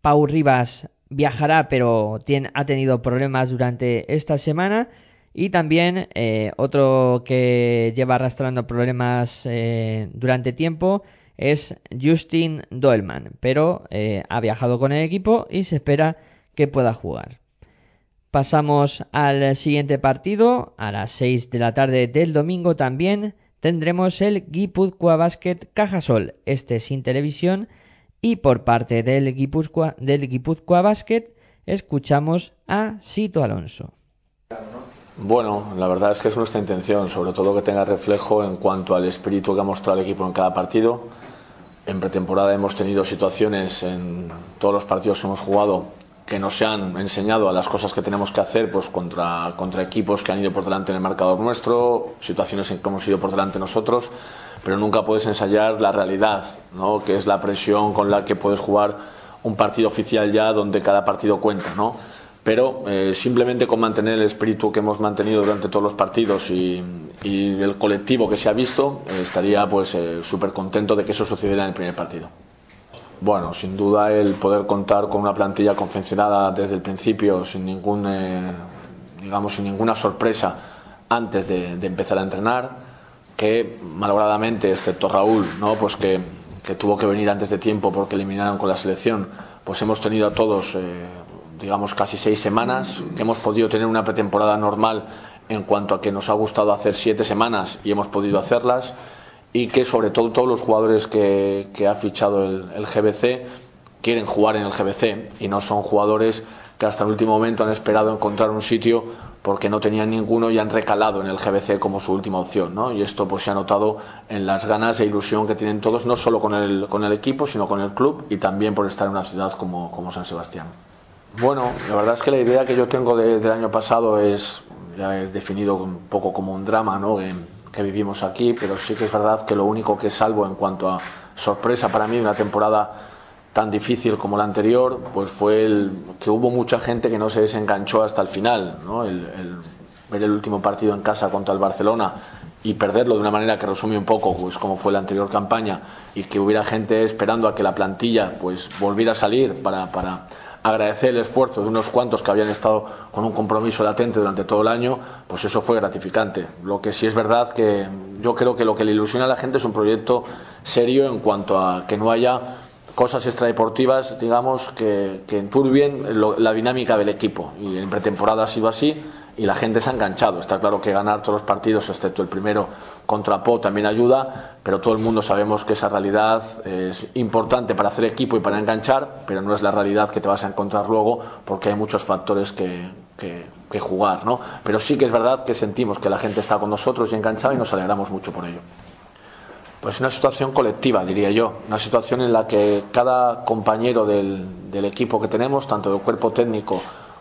Pau Rivas viajará, pero tiene, ha tenido problemas durante esta semana. Y también eh, otro que lleva arrastrando problemas eh, durante tiempo es Justin Doelman, pero eh, ha viajado con el equipo y se espera que pueda jugar. Pasamos al siguiente partido, a las 6 de la tarde del domingo también tendremos el Guipúzcoa Basket Cajasol, este sin televisión, y por parte del Guipúzcoa, del Guipúzcoa Basket escuchamos a Sito Alonso. Bueno, la verdad es que es nuestra intención, sobre todo que tenga reflejo en cuanto al espíritu que ha mostrado el equipo en cada partido. En pretemporada hemos tenido situaciones en todos los partidos que hemos jugado que nos han enseñado a las cosas que tenemos que hacer pues contra, contra equipos que han ido por delante en el marcador nuestro, situaciones en que hemos ido por delante nosotros, pero nunca puedes ensayar la realidad, ¿no? que es la presión con la que puedes jugar un partido oficial ya donde cada partido cuenta. ¿no? Pero eh, simplemente con mantener el espíritu que hemos mantenido durante todos los partidos y, el colectivo que se ha visto, eh, estaría pues súper contento de que eso sucediera en el primer partido. Bueno, sin duda el poder contar con una plantilla confeccionada desde el principio, sin ningún, eh, digamos, sin ninguna sorpresa antes de, empezar a entrenar, que malogradamente, excepto Raúl, ¿no? pues que, que, tuvo que venir antes de tiempo porque eliminaron con la selección, pues hemos tenido a todos, eh, digamos, casi seis semanas, que hemos podido tener una pretemporada normal en cuanto a que nos ha gustado hacer siete semanas y hemos podido hacerlas y que sobre todo todos los jugadores que, que ha fichado el, el, GBC quieren jugar en el GBC y no son jugadores que hasta el último momento han esperado encontrar un sitio porque no tenían ninguno y han recalado en el GBC como su última opción ¿no? y esto pues se ha notado en las ganas e ilusión que tienen todos no solo con el, con el equipo sino con el club y también por estar en una ciudad como, como San Sebastián bueno, la verdad es que la idea que yo tengo de, del año pasado es ya he definido un poco como un drama ¿no? En, que vivimos aquí, pero sí que es verdad que lo único que salvo en cuanto a sorpresa para mí una temporada tan difícil como la anterior, pues fue el que hubo mucha gente que no se desenganchó hasta el final, ¿no? el, ver el último partido en casa contra el Barcelona y perderlo de una manera que resume un poco pues como fue la anterior campaña y que hubiera gente esperando a que la plantilla pues volviera a salir para, para agradecer el esfuerzo de unos cuantos que habían estado con un compromiso latente durante todo el año, pues eso fue gratificante. Lo que sí es verdad que yo creo que lo que le ilusiona a la gente es un proyecto serio en cuanto a que no haya cosas extradeportivas, digamos, que, que enturbien la dinámica del equipo. Y en pretemporada ha sido así y la gente se ha enganchado. Está claro que ganar todos los partidos, excepto el primero contra Po, también ayuda, pero todo el mundo sabemos que esa realidad es importante para hacer equipo y para enganchar, pero no es la realidad que te vas a encontrar luego porque hay muchos factores que, que, que jugar. ¿no? Pero sí que es verdad que sentimos que la gente está con nosotros y enganchada y nos alegramos mucho por ello. Pues una situación colectiva, diría yo, una situación en la que cada compañero del, equipo que tenemos, tanto del cuerpo técnico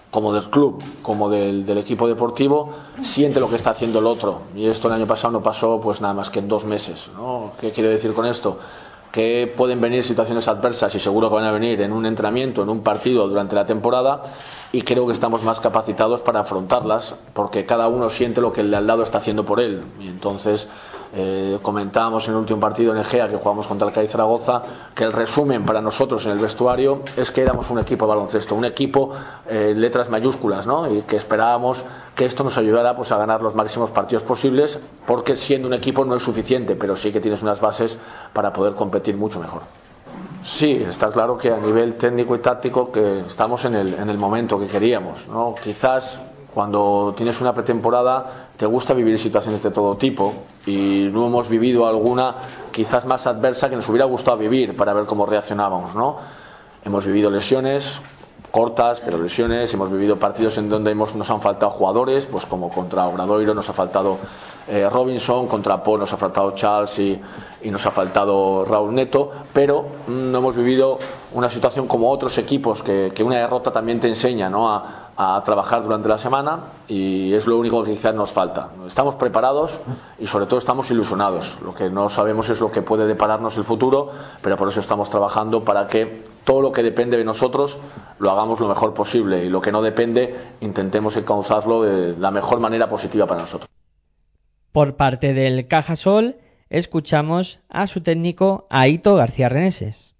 como del club, como del, del, equipo deportivo, siente lo que está haciendo el otro. Y esto el año pasado no pasó pues nada más que en dos meses. ¿no? ¿Qué quiero decir con esto? Que pueden venir situaciones adversas y seguro que van a venir en un entrenamiento, en un partido durante la temporada y creo que estamos más capacitados para afrontarlas porque cada uno siente lo que el de al lado está haciendo por él. Y entonces eh, comentábamos en el último partido en Egea que jugamos contra el Cádiz Zaragoza que el resumen para nosotros en el vestuario es que éramos un equipo de baloncesto, un equipo eh, letras mayúsculas, ¿no? Y que esperábamos que esto nos ayudara pues, a ganar los máximos partidos posibles, porque siendo un equipo no es suficiente, pero sí que tienes unas bases para poder competir mucho mejor. Sí, está claro que a nivel técnico y táctico que estamos en el, en el momento que queríamos, ¿no? Quizás cuando tienes una pretemporada te gusta vivir situaciones de todo tipo y no hemos vivido alguna quizás más adversa que nos hubiera gustado vivir para ver cómo reaccionábamos, ¿no? Hemos vivido lesiones cortas, pero lesiones, hemos vivido partidos en donde hemos, nos han faltado jugadores, pues como contra Obradoiro nos ha faltado eh, Robinson, contra Po nos ha faltado Charles y, y, nos ha faltado Raúl Neto, pero mm, no hemos vivido una situación como otros equipos que, que una derrota también te enseña ¿no? a, a, trabajar durante la semana y es lo único que quizás nos falta. Estamos preparados y sobre todo estamos ilusionados. Lo que no sabemos es lo que puede depararnos el futuro, pero por eso estamos trabajando para que todo lo que depende de nosotros lo hagamos lo mejor posible y lo que no depende intentemos encauzarlo de la mejor manera positiva para nosotros. Por parte del Cajasol, escuchamos a su técnico Aito García Reneses.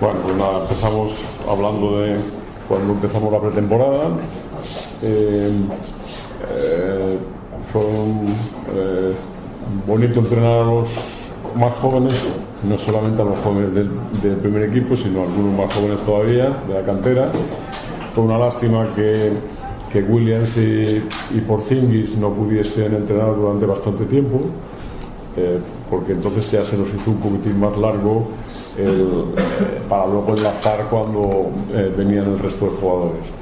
Bueno, pues nada, empezamos hablando de cuando empezamos la pretemporada. Eh, eh, fue eh, bonito entrenar a los más jóvenes, no solamente a los jóvenes del, del, primer equipo, sino a algunos más jóvenes todavía, de la cantera. Fue una lástima que, que Williams y, y Porzingis no pudiesen entrenar durante bastante tiempo, eh, porque entonces ya se nos hizo un poquitín más largo el, eh, para luego enlazar cuando eh, venían el resto de jugadores.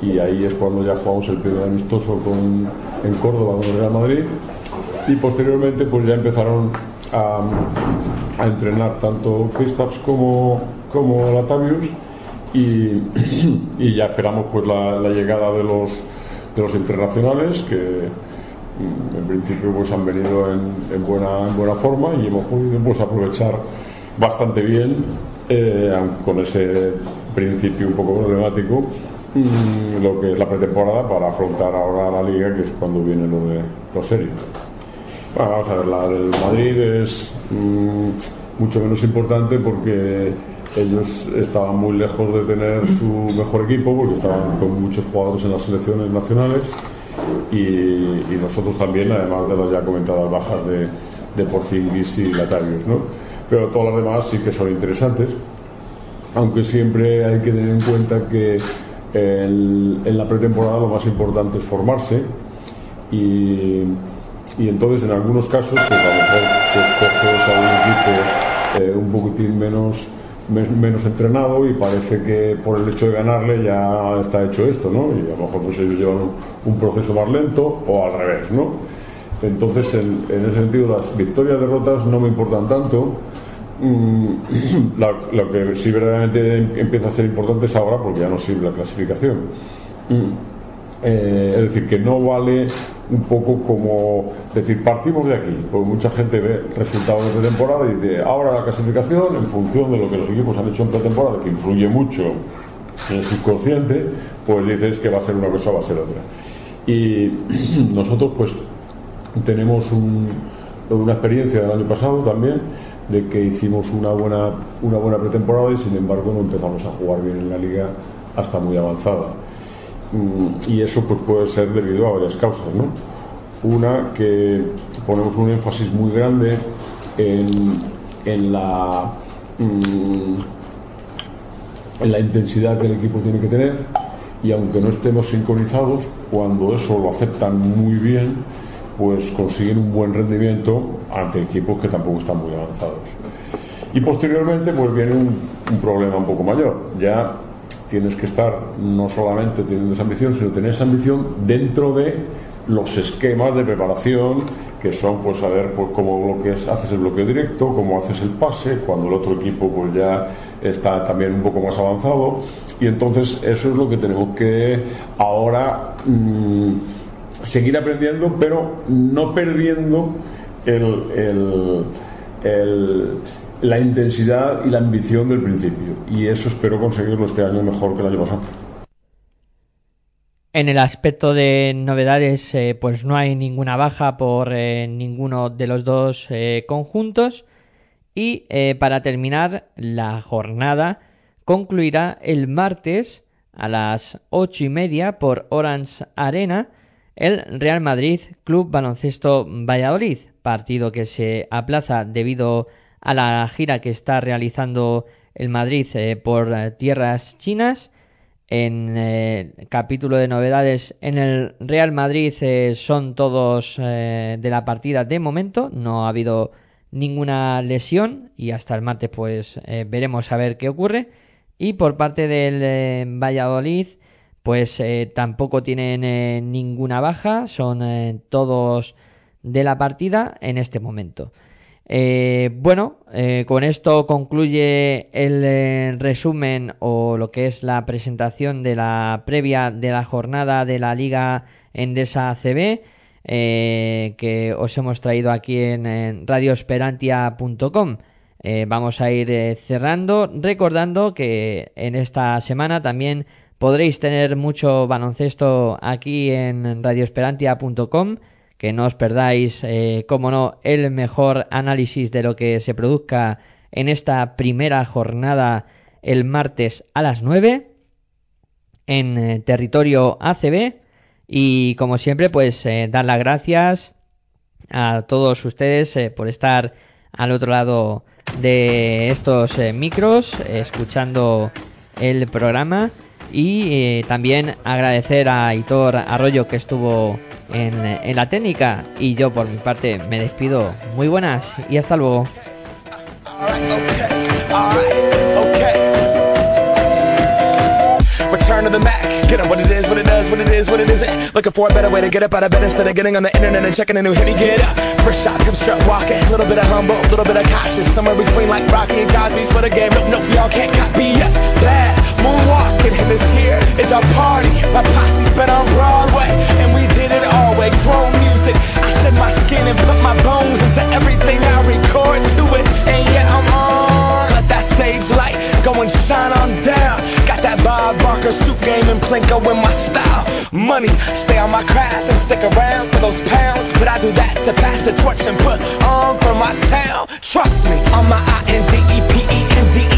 Y ahí es cuando ya jugamos el primer amistoso con, en Córdoba con Real Madrid y posteriormente pues ya empezaron a, a entrenar tanto Kristaps como, como Latavius y, y, ya esperamos pues la, la, llegada de los, de los internacionales que mm, en principio pues han venido en, en, buena, en buena forma y hemos podido pues aprovechar bastante bien, eh, con ese principio un poco problemático, mmm, lo que es la pretemporada para afrontar ahora la liga, que es cuando viene lo de los serios. Bueno, vamos a ver, la del Madrid es mmm, mucho menos importante porque ellos estaban muy lejos de tener su mejor equipo porque estaban con muchos jugadores en las selecciones nacionales y, y nosotros también, además de las ya comentadas bajas de, de Porzingis y Latarios, ¿no? Pero todas las demás sí que son interesantes, aunque siempre hay que tener en cuenta que el, en la pretemporada lo más importante es formarse y, y entonces en algunos casos pues a lo mejor pues coges a un equipo eh, un poquitín menos menos entrenado y parece que por el hecho de ganarle ya está hecho esto, ¿no? Y a lo mejor pues ellos llevan un, proceso más lento o al revés, ¿no? Entonces, en, ese sentido, las victorias derrotas no me importan tanto. Mm, lo que sí verdaderamente empieza a ser importante es ahora porque ya no sirve la clasificación. Mm, eh, es decir, que no vale un poco como decir, partimos de aquí, porque mucha gente ve resultados de pretemporada y dice, ahora la clasificación, en función de lo que los equipos han hecho en pretemporada, que influye mucho en el subconsciente, pues dices que va a ser una cosa va a ser otra. Y nosotros, pues, tenemos un, una experiencia del año pasado también de que hicimos una buena, una buena pretemporada y sin embargo no empezamos a jugar bien en la liga hasta muy avanzada. Mm, y eso pues puede ser debido a varias causas, ¿no? Una que ponemos un énfasis muy grande en, en la mm, en la intensidad que el equipo tiene que tener y aunque no estemos sincronizados, cuando eso lo aceptan muy bien, pues consiguen un buen rendimiento ante equipos que tampoco están muy avanzados. Y posteriormente pues viene un, problema un poco mayor. Ya tienes que estar no solamente teniendo esa ambición, sino tener esa ambición dentro de los esquemas de preparación que son pues saber pues cómo haces el bloqueo directo, cómo haces el pase, cuando el otro equipo pues ya está también un poco más avanzado. Y entonces eso es lo que tenemos que ahora mmm, seguir aprendiendo, pero no perdiendo el, el, el, la intensidad y la ambición del principio. Y eso espero conseguirlo este año mejor que el año pasado. En el aspecto de novedades, eh, pues no hay ninguna baja por eh, ninguno de los dos eh, conjuntos. Y para terminar, la jornada concluirá el martes a las ocho y media por Orange Arena el Real Madrid Club Baloncesto Valladolid, partido que se aplaza debido a la gira que está realizando el Madrid eh, por tierras chinas En el eh, capítulo de novedades en el Real Madrid eh, son todos de la partida de momento, no ha habido ninguna lesión y hasta el martes pues veremos a ver qué ocurre. Y por parte del Valladolid pues tampoco tienen ninguna baja, son todos de la partida en este momento. Eh, bueno, eh, con esto concluye el eh, resumen o lo que es la presentación de la previa de la jornada de la Liga Endesa CB que os hemos traído aquí en, radioesperantia.com. vamos a ir cerrando, recordando que en esta semana también podréis tener mucho baloncesto aquí en radioesperantia.com que no os perdáis, eh, como no, el mejor análisis de lo que se produzca en esta primera jornada el martes a las 9 en eh, territorio ACB y como siempre pues eh, dar las gracias a todos ustedes por estar al otro lado de estos micros escuchando el programa y eh, también agradecer a Hitor Arroyo que estuvo en, en la técnica y yo por mi parte me despido. Muy buenas y hasta luego. Return to the Mac. Get up what it is, what it does, what it is, what it isn't. Looking for a better way to get up out of bed instead of getting on the internet and checking a new hit. Me get up. First shot, come strut walking. Little bit of humble, a little bit of cautious. Somewhere between like Rocky and Cosby's for the game. Nope, nope, y'all can't copy yet. Bad moonwalking, and this here is our party. My posse's been on Broadway, and we did it all way. Grown music. I shed my skin and put my bones into everything I record to it. And yeah, I'm on. Let that stage light go and shine on down. Got that Bob Barker suit game and Plinko in my style. Money, stay on my craft and stick around for those pounds. But I do that to pass the torch and put on for my town. Trust me, on my I-N-D-E-P-E-N-D-E-N-T shit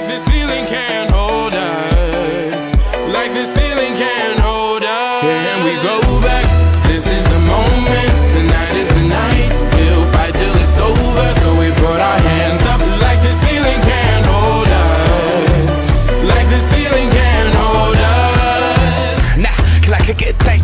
Like the